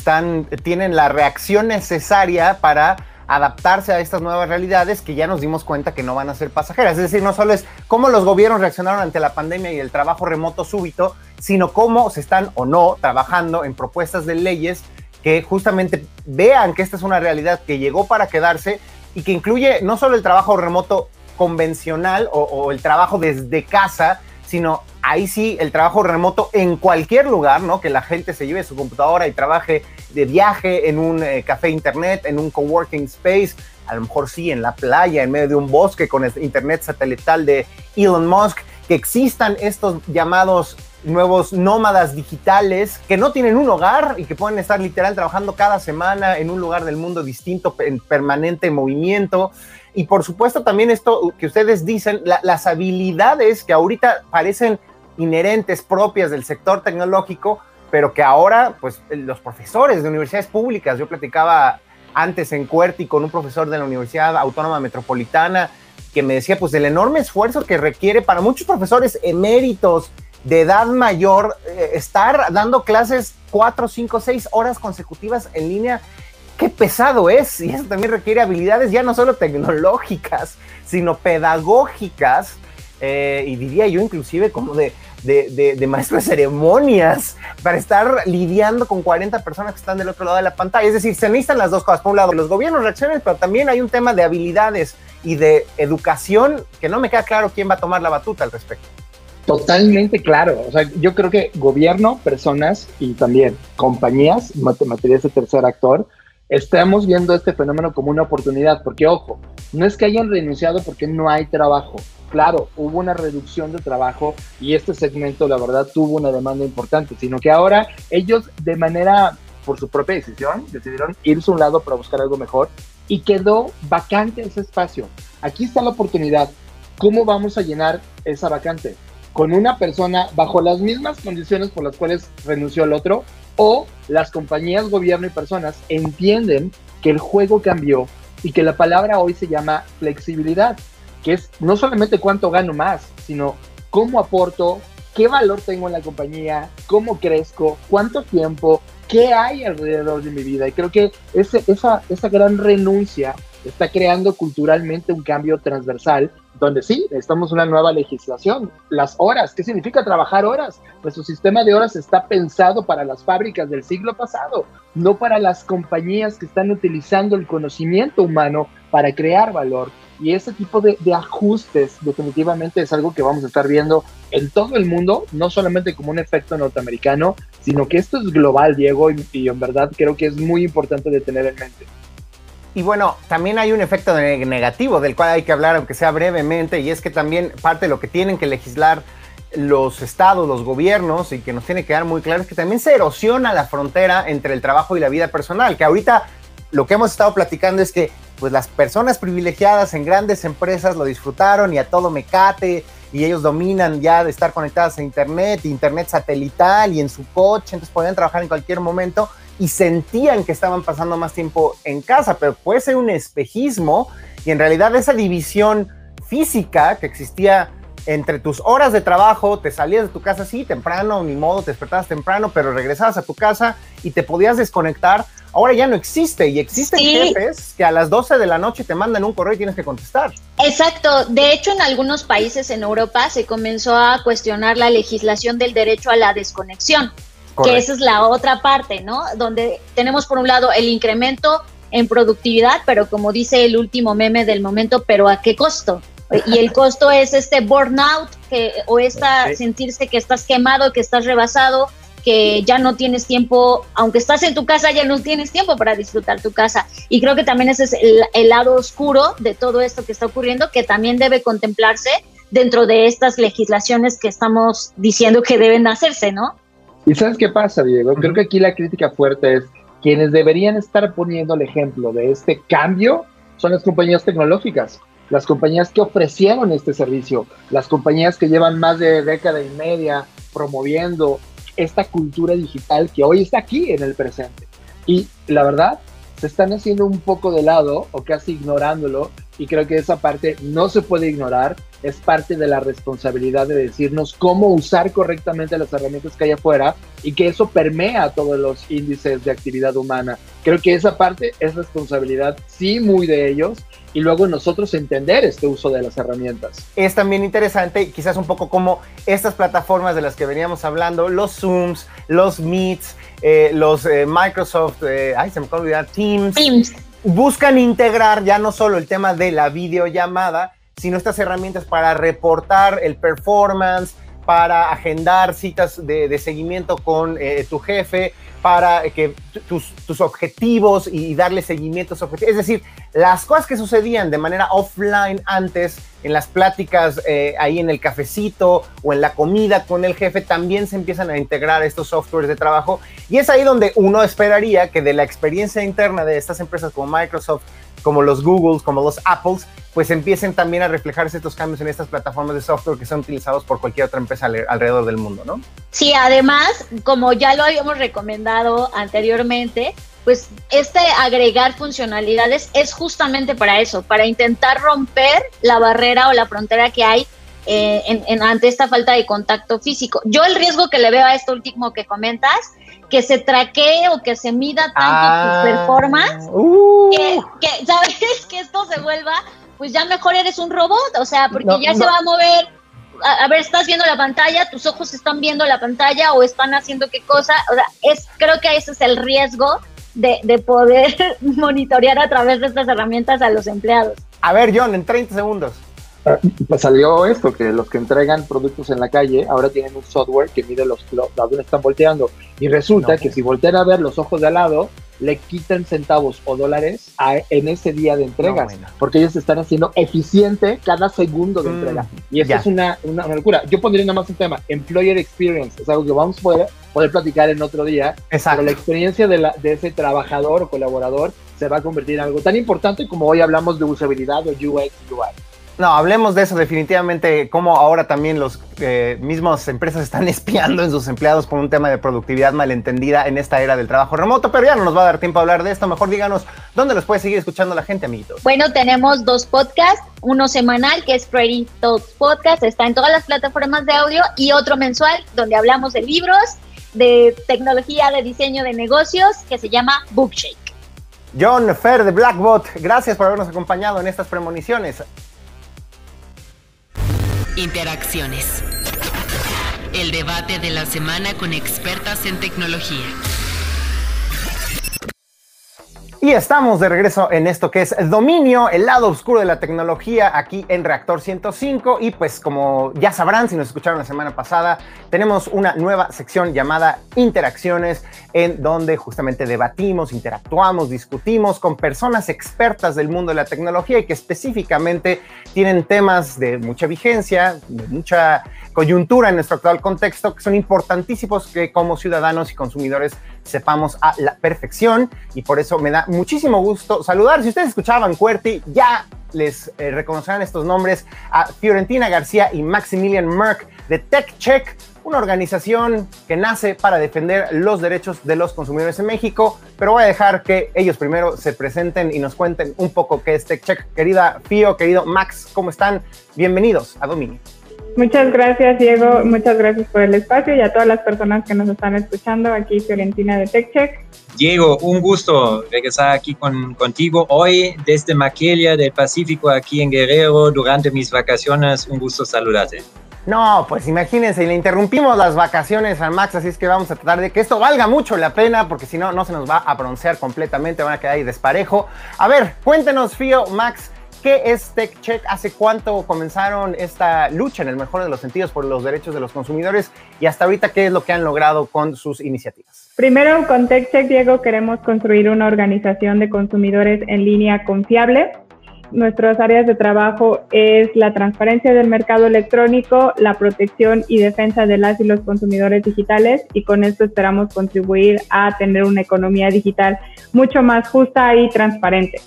tienen la reacción necesaria para adaptarse a estas nuevas realidades que ya nos dimos cuenta que no van a ser pasajeras. Es decir, no solo es cómo los gobiernos reaccionaron ante la pandemia y el trabajo remoto súbito, sino cómo se están o no trabajando en propuestas de leyes que justamente vean que esta es una realidad que llegó para quedarse y que incluye no solo el trabajo remoto convencional o el trabajo desde casa, sino ahí sí el trabajo remoto en cualquier lugar, ¿no? Que la gente se lleve su computadora y trabaje de viaje en un eh, café internet, en un coworking space, a lo mejor sí en la playa, en medio de un bosque con internet satelital de Elon Musk, que existan estos llamados nuevos nómadas digitales que no tienen un hogar y que pueden estar literal trabajando cada semana en un lugar del mundo distinto, en permanente movimiento. Y por supuesto también esto que ustedes dicen, la, las habilidades que ahorita parecen inherentes, propias del sector tecnológico, pero que ahora, pues los profesores de universidades públicas, yo platicaba antes en Cuerti con un profesor de la Universidad Autónoma Metropolitana que me decía, pues el enorme esfuerzo que requiere para muchos profesores eméritos de edad mayor eh, estar dando clases cuatro, cinco, seis horas consecutivas en línea qué pesado es. Y eso también requiere habilidades ya no solo tecnológicas, sino pedagógicas. Eh, y diría yo inclusive como de, de, de, maestro de ceremonias para estar lidiando con 40 personas que están del otro lado de la pantalla. Es decir, se necesitan las dos cosas. Por un lado, los gobiernos reaccionan, pero también hay un tema de habilidades y de educación que no me queda claro quién va a tomar la batuta al respecto. Totalmente claro. O sea, yo creo que gobierno, personas y también compañías, materia de tercer actor, estamos viendo este fenómeno como una oportunidad, porque ojo, no es que hayan renunciado porque no hay trabajo. Claro, hubo una reducción de trabajo y este segmento, la verdad, tuvo una demanda importante, sino que ahora ellos de manera, por su propia decisión, decidieron irse a un lado para buscar algo mejor y quedó vacante ese espacio. Aquí está la oportunidad. ¿Cómo vamos a llenar esa vacante? ¿Con una persona bajo las mismas condiciones por las cuales renunció el otro? O las compañías, gobierno y personas entienden que el juego cambió y que la palabra hoy se llama flexibilidad, que es no solamente cuánto gano más, sino cómo aporto, qué valor tengo en la compañía, cómo crezco, cuánto tiempo, qué hay alrededor de mi vida. Y creo que ese, esa, esa gran renuncia está creando culturalmente un cambio transversal donde sí, necesitamos una nueva legislación. Las horas, ¿qué significa trabajar horas? Nuestro sistema de horas está pensado para las fábricas del siglo pasado, no para las compañías que están utilizando el conocimiento humano para crear valor. Y ese tipo de, ajustes definitivamente es algo que vamos a estar viendo en todo el mundo, no solamente como un efecto norteamericano, sino que esto es global, Diego, y, en verdad creo que es muy importante de tener en mente. Y bueno, también hay un efecto negativo del cual hay que hablar, aunque sea brevemente, y es que también parte de lo que tienen que legislar los estados, los gobiernos, y que nos tiene que dar muy claro es que también se erosiona la frontera entre el trabajo y la vida personal, que ahorita lo que hemos estado platicando es que pues las personas privilegiadas en grandes empresas lo disfrutaron y a todo mecate y ellos dominan ya de estar conectadas a internet, internet satelital y en su coche, entonces podían trabajar en cualquier momento y sentían que estaban pasando más tiempo en casa, pero puede ser un espejismo y en realidad esa división física que existía entre tus horas de trabajo, te salías de tu casa así temprano, ni modo, te despertabas temprano, pero regresabas a tu casa y te podías desconectar ahora ya no existe y existen jefes que a las 12 de la noche te mandan un correo y tienes que contestar. Exacto. De hecho, en algunos países en Europa se comenzó a cuestionar la legislación del derecho a la desconexión, que esa es la otra parte, ¿no? Donde tenemos por un lado el incremento en productividad, pero como dice el último meme del momento, pero ¿a qué costo? Y el costo es este burnout que, o esta sentirse que estás quemado, que estás rebasado, que ya no tienes tiempo, aunque estás en tu casa, ya no tienes tiempo para disfrutar tu casa. Y creo que también ese es el, lado oscuro de todo esto que está ocurriendo, que también debe contemplarse dentro de estas legislaciones que estamos diciendo que deben hacerse, ¿no? ¿Y sabes qué pasa, Diego? Creo que aquí la crítica fuerte es quienes deberían estar poniendo el ejemplo de este cambio son las compañías tecnológicas, las compañías que ofrecieron este servicio, las compañías que llevan más de década y media promoviendo esta cultura digital que hoy está aquí en el presente. Y la verdad, se están haciendo un poco de lado o casi ignorándolo y creo que esa parte no se puede ignorar, es parte de la responsabilidad de decirnos cómo usar correctamente las herramientas que hay afuera y que eso permea todos los índices de actividad humana. Creo que esa parte es responsabilidad, sí, muy de ellos, y luego nosotros entender este uso de las herramientas. Es también interesante, quizás un poco como estas plataformas de las que veníamos hablando, los Zooms, los Meets, eh, los eh, Microsoft, eh, ay, se me olvidar, Teams, Teams, buscan integrar ya no solo el tema de la videollamada, sino estas herramientas para reportar el performance, para agendar citas de, seguimiento con tu jefe, para que tus, tus objetivos y darle seguimiento a objetivos. Es decir, las cosas que sucedían de manera offline antes, en las pláticas eh, ahí en el cafecito o en la comida con el jefe, también se empiezan a integrar estos softwares de trabajo. Y es ahí donde uno esperaría que de la experiencia interna de estas empresas como Microsoft, como los Googles, como los Apples, pues empiecen también a reflejarse estos cambios en estas plataformas de software que son utilizados por cualquier otra empresa alrededor del mundo, ¿no? Sí, además, como ya lo habíamos recomendado anteriormente, pues este agregar funcionalidades es justamente para eso, para intentar romper la barrera o la frontera que hay eh, en, ante esta falta de contacto físico. Yo el riesgo que le veo a esto último que comentas, que se traquee o que se mida tanto ah, performance, uh. que, sabes *laughs* que esto se vuelva, pues ya mejor eres un robot, o sea, porque ya se va a mover a, ver, estás viendo la pantalla, tus ojos están viendo la pantalla o están haciendo qué cosa. O sea, es, creo que ese es el riesgo de, de poder *laughs* monitorear a través de estas herramientas a los empleados. A ver, John, en 30 segundos. Ah, pues salió esto, que los que entregan productos en la calle ahora tienen un software que mide los, los dónde están volteando. Y resulta que si voltean a ver los ojos de al lado, le quitan centavos o dólares en ese día de entregas, porque ellos están haciendo eficiente cada segundo de mm, entrega. Y eso es una, una, locura. Yo pondría nada más un tema, Employer Experience, es algo que vamos a poder, poder platicar en otro día, Exacto. pero la experiencia de, la, de ese trabajador o colaborador se va a convertir en algo tan importante como hoy hablamos de usabilidad o UX UI. No, hablemos de eso definitivamente, cómo ahora también los eh, mismos empresas están *laughs* espiando en sus empleados por un tema de productividad malentendida en esta era del trabajo remoto, pero ya no nos va a dar tiempo a hablar de esto. Mejor díganos dónde los puede seguir escuchando la gente, amiguitos. Bueno, tenemos dos podcasts, uno semanal que es Pretty Talks Podcast, está en todas las plataformas de audio, y otro mensual donde hablamos de libros, de tecnología, de diseño de negocios, que se llama Bookshake. John Fer de Blackbot, gracias por habernos acompañado en estas premoniciones. Interacciones. El debate de la semana con expertas en tecnología. Y estamos de regreso en esto que es Dominio, el lado oscuro de la tecnología aquí en Reactor 105. Y pues como ya sabrán, si nos escucharon la semana pasada, tenemos una nueva sección llamada Interacciones, en donde justamente debatimos, interactuamos, discutimos con personas expertas del mundo de la tecnología y que específicamente tienen temas de mucha vigencia, de mucha coyuntura en nuestro actual contexto, que son importantísimos que como ciudadanos y consumidores sepamos a la perfección. Y por eso me da muchísimo gusto saludar. Si ustedes escuchaban QWERTY, ya les eh, reconocerán estos nombres a Fiorentina García y Maximilian Merck de TechCheck, una organización que nace para defender los derechos de los consumidores en México, pero voy a dejar que ellos primero se presenten y nos cuenten un poco qué es TechCheck. Querida Fio, querido Max, ¿cómo están? Bienvenidos a Dominio. Muchas gracias, Diego. Muchas gracias por el espacio y a todas las personas que nos están escuchando. Aquí Fiorentina de TechCheck. Diego, un gusto regresar aquí con, contigo hoy desde Maquelia del Pacífico, aquí en Guerrero, durante mis vacaciones. Un gusto saludarte. No, pues imagínense, le interrumpimos las vacaciones al Max, así es que vamos a tratar de que esto valga mucho la pena, porque si no, no se nos va a broncear completamente, van a quedar ahí desparejo. A ver, cuéntenos, Fío, Max, ¿Qué es TechCheck? ¿Hace cuánto comenzaron esta lucha, en el mejor de los sentidos, por los derechos de los consumidores? Y hasta ahorita, ¿qué es lo que han logrado con sus iniciativas? Primero, con TechCheck, Diego, queremos construir una organización de consumidores en línea confiable. Nuestras áreas de trabajo es la transparencia del mercado electrónico, la protección y defensa de las y los consumidores digitales y con esto esperamos contribuir a tener una economía digital mucho más justa y transparente.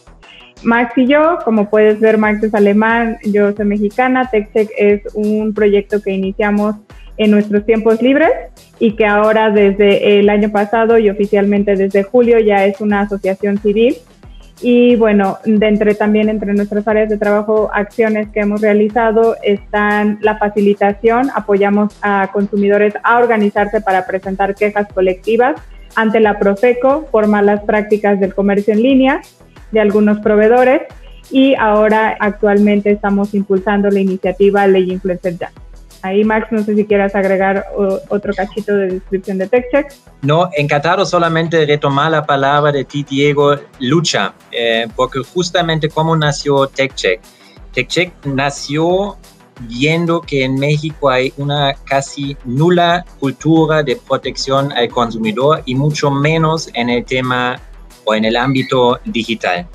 Max y yo, como puedes ver, Max es alemán, yo soy mexicana. TechCheck es un proyecto que iniciamos en nuestros tiempos libres y que ahora desde el año pasado y oficialmente desde julio ya es una asociación civil. Y bueno, de entre, también entre nuestras áreas de trabajo, acciones que hemos realizado están la facilitación, apoyamos a consumidores a organizarse para presentar quejas colectivas ante la Profeco por malas prácticas del comercio en línea de algunos proveedores y ahora actualmente estamos impulsando la iniciativa Ley Influencer Ya. Ahí, Max, no sé si quieras agregar otro cachito de descripción de TechCheck. No, encantado solamente retomar la palabra de ti, Diego, lucha, eh, porque justamente cómo nació TechCheck. TechCheck nació viendo que en México hay una casi nula cultura de protección al consumidor y mucho menos en el tema o en el ámbito digital.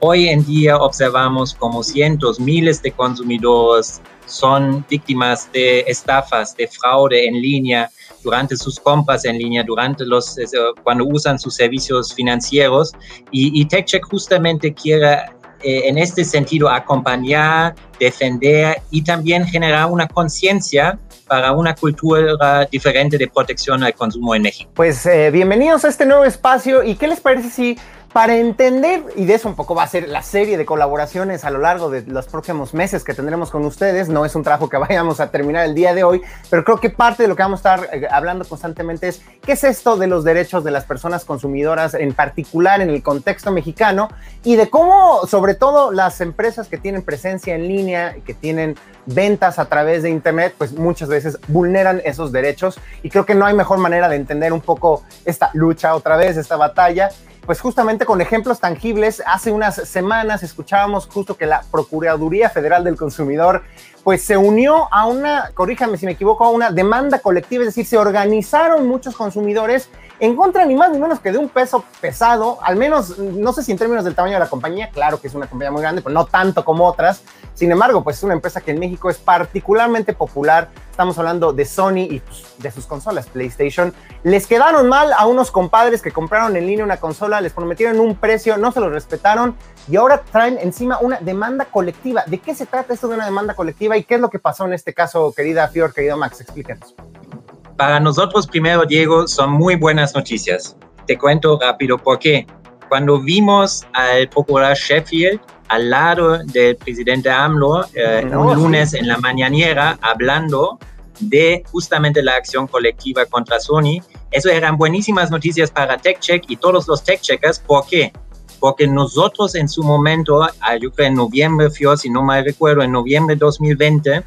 Hoy en día observamos como cientos, miles de consumidores son víctimas de estafas, de fraude en línea durante sus compras en línea, durante los, eh, cuando usan sus servicios financieros. Y, y TechCheck justamente quiere eh, en este sentido acompañar, defender y también generar una conciencia para una cultura diferente de protección al consumo en México. Pues eh, bienvenidos a este nuevo espacio y qué les parece si para entender, y de eso un poco va a ser la serie de colaboraciones a lo largo de los próximos meses que tendremos con ustedes, no es un trabajo que *laughs* vayamos a terminar el día de hoy, pero creo que parte de lo que vamos a estar eh, hablando constantemente es qué es esto de los derechos de las personas consumidoras, en particular en el contexto mexicano, y de cómo sobre todo las empresas que tienen presencia en línea que tienen ventas a través de Internet, pues muchas veces vulneran esos derechos, y creo que no hay mejor manera de entender un poco esta lucha otra vez, esta batalla pues justamente con ejemplos tangibles, hace unas semanas escuchábamos justo que la Procuraduría Federal del Consumidor pues se unió a una, corríjame si me equivoco, a una demanda colectiva, es decir, se organizaron muchos consumidores en contra ni más ni menos que de un peso pesado, al menos, no sé si en términos del tamaño de la compañía, claro que es una compañía muy grande, pero no tanto como otras. Sin embargo, pues es una empresa que en México es particularmente popular. Estamos hablando de Sony y pues, de sus consolas PlayStation. Les quedaron mal a unos compadres que compraron en línea una consola, les prometieron un precio, no se lo respetaron y ahora traen encima una demanda colectiva. ¿De qué se trata esto de una demanda colectiva y qué es lo que pasó en este caso, querida Fior, querido Max? Explíquenos. Para nosotros, primero, Diego, son muy buenas noticias. Te cuento rápido por qué. Cuando vimos al procurador Sheffield al lado del presidente AMLO eh, un lunes en la mañanera hablando de justamente la acción colectiva contra Sony, eso eran buenísimas noticias para TechCheck y todos los TechCheckers. ¿Por qué? Porque nosotros en su momento, ah, yo creo en noviembre, si no mal recuerdo, en noviembre de 2020,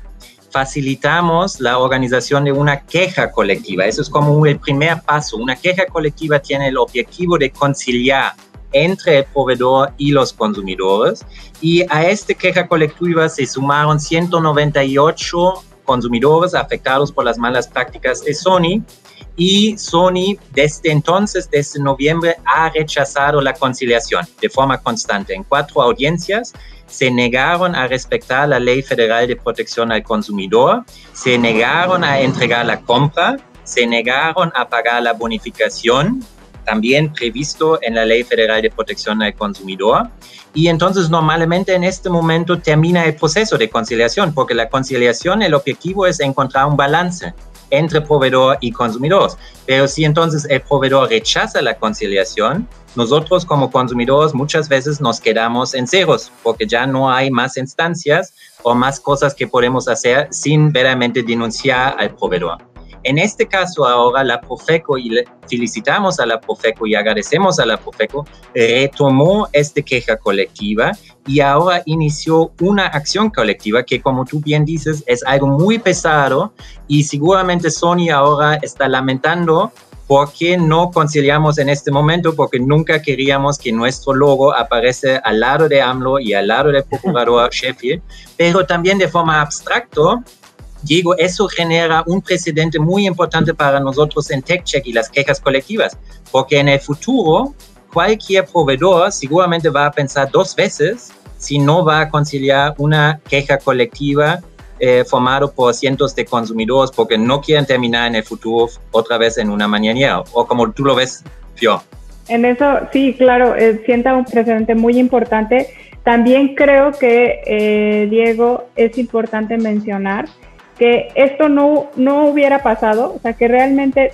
facilitamos la organización de una queja colectiva. Eso es como el primer paso. Una queja colectiva tiene el objetivo de conciliar entre el proveedor y los consumidores. Y a esta queja colectiva se sumaron 198 consumidores afectados por las malas prácticas de Sony y Sony desde entonces, desde noviembre, ha rechazado la conciliación de forma constante. En cuatro audiencias se negaron a respetar la Ley Federal de Protección al Consumidor, se negaron a entregar la compra, se negaron a pagar la bonificación, también previsto en la Ley Federal de Protección al Consumidor. Y entonces normalmente en este momento termina el proceso de conciliación, porque la conciliación, el objetivo es encontrar un balance entre proveedor y consumidores. Pero si entonces el proveedor rechaza la conciliación, nosotros como consumidores muchas veces nos quedamos en ceros porque ya no hay más instancias o más cosas que podemos hacer sin veramente denunciar al proveedor. En este caso ahora la Profeco, y felicitamos a la Profeco y agradecemos a la Profeco, retomó esta queja colectiva y ahora inició una acción colectiva que como tú bien dices es algo muy pesado y seguramente Sony ahora está lamentando ¿Por qué no conciliamos en este momento? Porque nunca queríamos que nuestro logo aparece al lado de AMLO y al lado del procurador *laughs* Sheffield, pero también de forma abstracta Diego, eso genera un precedente muy importante para nosotros en TechCheck y las quejas colectivas, porque en el futuro cualquier proveedor seguramente va a pensar dos veces si no va a conciliar una queja colectiva eh, formado por cientos de consumidores porque no quieren terminar en el futuro otra vez en una mañanera, o como tú lo ves, Fio. En eso, sí, claro, eh, sienta un precedente muy importante. También creo que, eh, Diego, es importante mencionar que esto no, no hubiera pasado, o sea, que realmente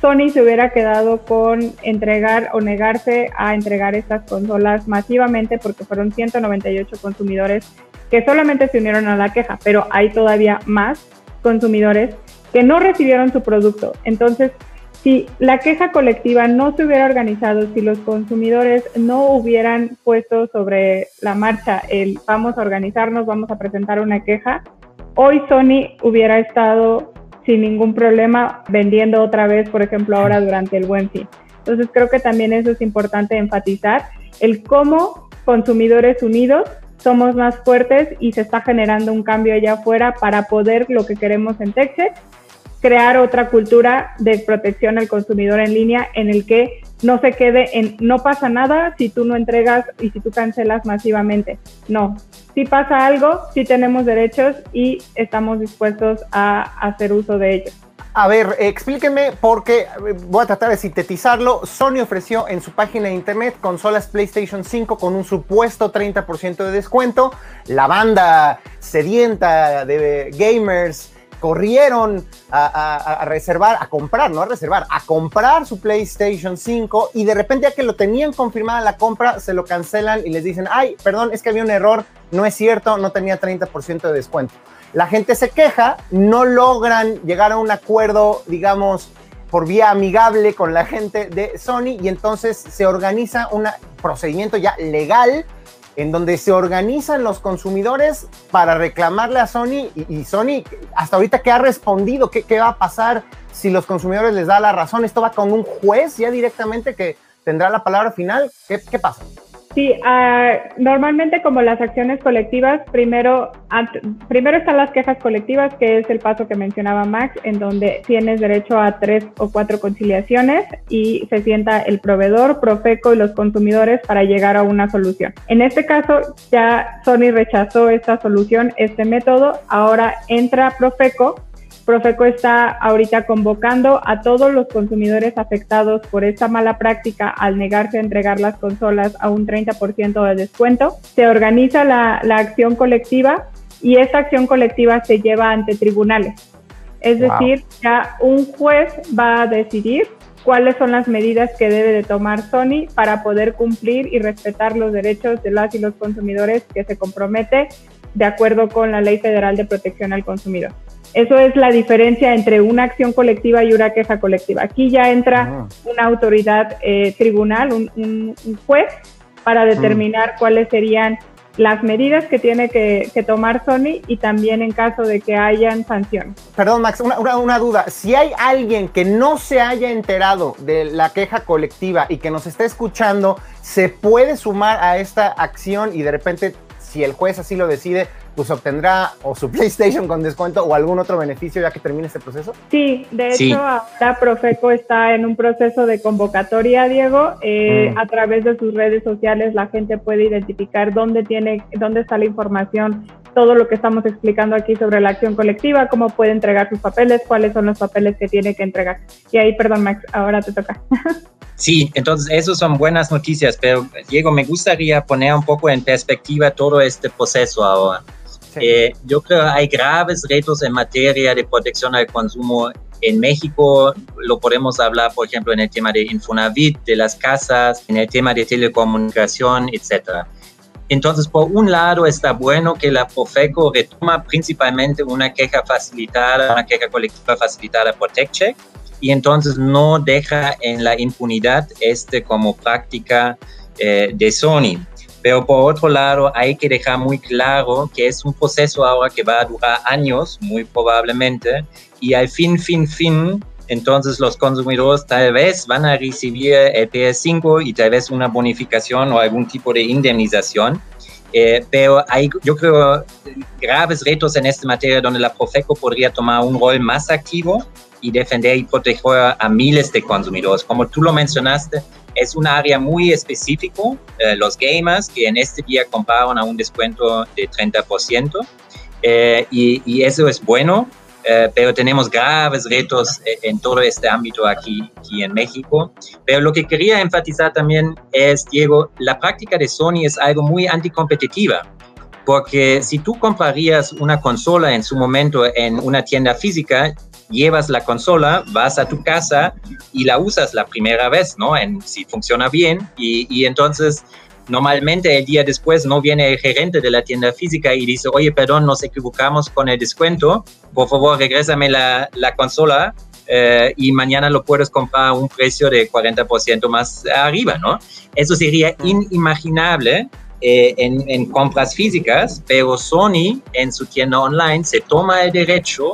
Sony se hubiera quedado con entregar o negarse a entregar estas consolas masivamente porque fueron 198 consumidores que solamente se unieron a la queja, pero hay todavía más consumidores que no recibieron su producto. Entonces, si la queja colectiva no se hubiera organizado, si los consumidores no hubieran puesto sobre la marcha el vamos a organizarnos, vamos a presentar una queja, hoy Sony hubiera estado sin ningún problema vendiendo otra vez, por ejemplo, ahora durante el buen fin. Entonces creo que también eso es importante enfatizar, el cómo consumidores unidos somos más fuertes y se está generando un cambio allá afuera para poder lo que queremos en Texas, crear otra cultura de protección al consumidor en línea en el que no se quede en no pasa nada si tú no entregas y si tú cancelas masivamente. No, si pasa algo, si tenemos derechos y estamos dispuestos a hacer uso de ellos. A ver, explíqueme porque voy a tratar de sintetizarlo. Sony ofreció en su página de internet consolas PlayStation 5 con un supuesto 30% de descuento. La banda sedienta de gamers corrieron a, reservar, a comprar, no a reservar, a comprar su PlayStation 5 y de repente ya que lo tenían confirmada la compra, se lo cancelan y les dicen, ay, perdón, es que había un error, no es cierto, no tenía 30% de descuento. La gente se queja, no logran llegar a un acuerdo, digamos, por vía amigable con la gente de Sony y entonces se organiza un procedimiento ya legal en donde se organizan los consumidores para reclamarle a Sony y, Sony hasta ahorita qué ha respondido, ¿Qué, qué va a pasar si los consumidores les da la razón, esto va con un juez ya directamente que tendrá la palabra final, ¿qué, qué pasa? Sí, uh, normalmente como las acciones colectivas, primero, primero están las quejas colectivas, que es el paso que mencionaba Max, en donde tienes derecho a tres o cuatro conciliaciones y se sienta el proveedor, Profeco y los consumidores para llegar a una solución. En este caso, ya Sony rechazó esta solución, este método, ahora entra Profeco Profeco está ahorita convocando a todos los consumidores afectados por esta mala práctica al negarse a entregar las consolas a un 30% de descuento. Se organiza la, acción colectiva y esta acción colectiva se lleva ante tribunales. Es decir, ya un juez va a decidir cuáles son las medidas que debe de tomar Sony para poder cumplir y respetar los derechos de las y los consumidores que se compromete de acuerdo con la Ley Federal de Protección al Consumidor. Eso es la diferencia entre una acción colectiva y una queja colectiva. Aquí ya entra ah. una autoridad eh, tribunal, un, juez, para determinar mm. cuáles serían las medidas que tiene que, tomar Sony y también en caso de que hayan sanciones. Perdón, Max, una, una, duda. Si hay alguien que no se haya enterado de la queja colectiva y que nos está escuchando, ¿se puede sumar a esta acción y de repente, si el juez así lo decide, pues obtendrá o su *laughs* PlayStation con descuento o algún otro beneficio ya que termine este proceso? Sí, de hecho ahora Profeco está en un proceso de convocatoria, Diego. Eh, mm. A través de sus redes sociales la gente puede identificar dónde tiene, dónde está la información, todo lo que estamos explicando aquí sobre la acción colectiva, cómo puede entregar sus papeles, cuáles son los papeles que tiene que entregar. Y ahí, perdón, Max, ahora te toca. *laughs* Sí, entonces eso son buenas noticias, pero Diego, me gustaría poner un poco en perspectiva todo este proceso ahora. Eh, yo creo que hay graves retos en materia de protección al consumo en México. Lo podemos hablar, por ejemplo, en el tema de Infonavit, de las casas, en el tema de telecomunicación, etcétera. Entonces, por un lado, está bueno que la Profeco retoma principalmente una queja facilitada, una queja colectiva facilitada por TechCheck, y entonces no deja en la impunidad este como práctica eh, de Sony. Pero por otro lado, hay que dejar muy claro que es un proceso ahora que va a durar años, muy probablemente, y al fin, fin, fin, entonces los consumidores tal vez van a recibir el PS5 y tal vez una bonificación o algún tipo de indemnización. Eh, pero hay, yo creo, graves retos en esta materia donde la Profeco podría tomar un rol más activo y defender y proteger a miles de consumidores. Como tú lo mencionaste, es un área muy específico, eh, los gamers que en este día compraron a un descuento de 30%, eh, y, y, eso es bueno, eh, pero tenemos graves retos en todo este ámbito aquí, aquí en México. Pero lo que quería enfatizar también es, Diego, la práctica de Sony es algo muy anticompetitiva. Porque si tú comprarías una consola en su momento en una tienda física, llevas la consola, vas a tu casa y la usas la primera vez, ¿no? En, si funciona bien y, y entonces normalmente el día después no viene el gerente de la tienda física y dice, oye, perdón, nos equivocamos con el descuento, por favor, regrésame la, la consola eh, y mañana lo puedes comprar a un precio de 40% más arriba, ¿no? Eso sería inimaginable eh, en, en, compras físicas, pero Sony en su tienda online se toma el derecho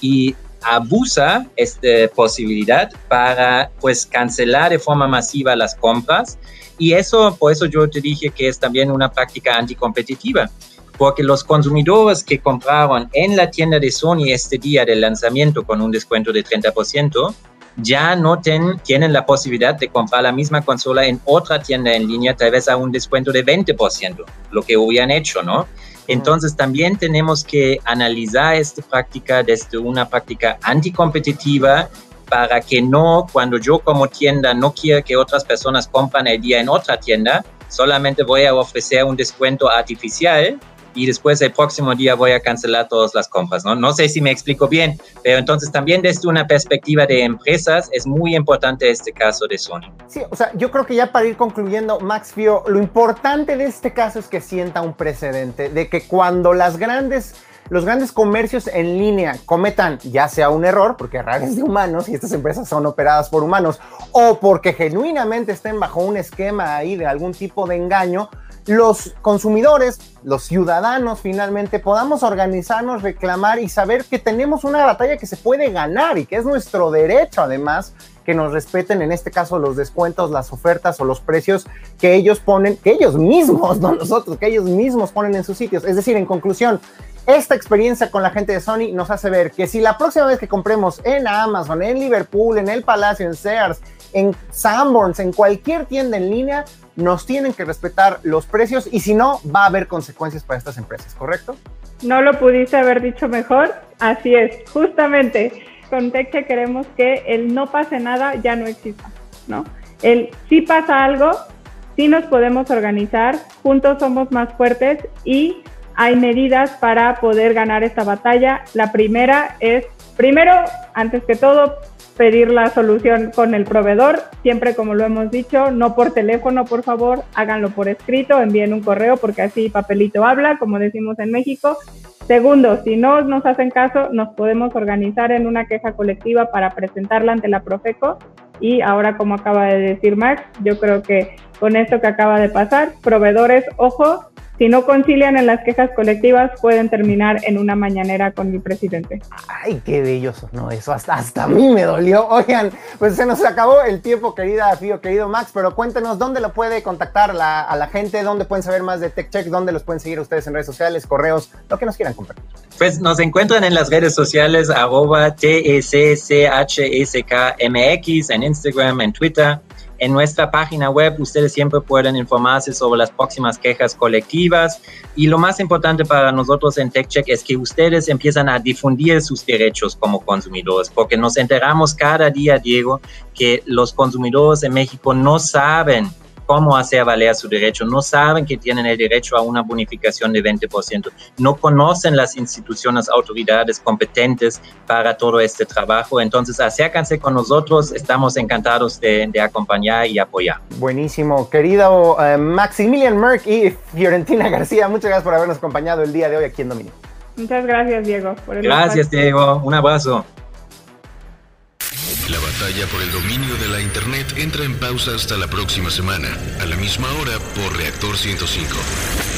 y abusa esta posibilidad para pues cancelar de forma masiva las compras y eso por eso yo te dije que es también una práctica anticompetitiva porque los consumidores que compraron en la tienda de Sony este día del lanzamiento con un descuento de 30% ya no tienen la posibilidad de comprar la misma consola en otra tienda en línea, tal vez a un descuento de 20%, lo que hubieran hecho, ¿no? Entonces también tenemos que analizar esta práctica desde una práctica anticompetitiva para que no, cuando yo como tienda no quiero que otras personas compran el día en otra tienda, solamente voy a ofrecer un descuento artificial y después el próximo día voy a cancelar todas las compras, ¿no? No sé si me explico bien, pero entonces también desde una perspectiva de empresas es muy importante este caso de Sony. Sí, o sea, yo creo que ya para ir concluyendo, Max Fio, lo importante de este caso es que sienta un precedente de que cuando las grandes los grandes comercios en línea cometan ya sea un error, porque errores de humanos y estas empresas son operadas por humanos, o porque genuinamente estén bajo un esquema ahí de algún tipo de engaño, los consumidores, los ciudadanos finalmente podamos organizarnos, reclamar y saber que tenemos una batalla que se puede ganar y que es nuestro derecho además que nos respeten en este caso los descuentos, las ofertas o los precios que ellos ponen, que ellos mismos, *laughs* no nosotros, que ellos mismos ponen en sus sitios. Es decir, en conclusión, esta experiencia con la gente de Sony nos hace ver que si la próxima vez que compremos en Amazon, en Liverpool, en El Palacio, en Sears, en Sanborns, en cualquier tienda en línea, nos tienen que respetar los precios y si no, va a haber consecuencias para estas empresas, ¿correcto? No lo pudiste haber dicho mejor, así es, justamente con Teche queremos que el no pase nada ya no exista, ¿no? El si pasa algo, sí nos podemos organizar, juntos somos más fuertes y hay medidas para poder ganar esta batalla. La primera es, primero, antes que todo, pedir la solución con el proveedor, siempre como lo hemos dicho, no por teléfono, por favor, háganlo por escrito, envíen un correo porque así papelito habla, como decimos en México. Segundo, si no nos hacen caso, nos podemos organizar en una queja colectiva para presentarla ante la Profeco y ahora como acaba de decir Max, yo creo que con esto que acaba de pasar, proveedores, ojo, Si no concilian en las quejas colectivas, pueden terminar en una mañanera con el presidente. Ay, qué belloso, ¿no? Eso hasta, hasta a mí me dolió. Oigan, pues se nos acabó el tiempo, querida Fío, querido Max, pero cuéntenos dónde lo puede contactar la, a la gente, dónde pueden saber más de TechCheck, dónde los pueden seguir ustedes en redes sociales, correos, lo que nos quieran compartir. Pues nos encuentran en las redes sociales arroba TECCHSKMX, en Instagram, en Twitter. En nuestra página web ustedes siempre pueden informarse sobre las próximas quejas colectivas. Y lo más importante para nosotros en TechCheck es que ustedes empiezan a difundir sus derechos como consumidores, porque nos enteramos cada día, Diego, que los consumidores en México no saben cómo hacer valer su derecho, no saben que tienen el derecho a una bonificación de 20%, no conocen las instituciones, autoridades competentes para todo este trabajo. Entonces, acércanse con nosotros, estamos encantados de, acompañar y apoyar. Buenísimo, querido eh, Maximilian Merck y Fiorentina García, muchas gracias por habernos acompañado el día de hoy aquí en Dominio. Muchas gracias, Diego. gracias, Diego. Un abrazo. La batalla por el dominio de la Internet entra en pausa hasta la próxima semana, a la misma hora por Reactor 105.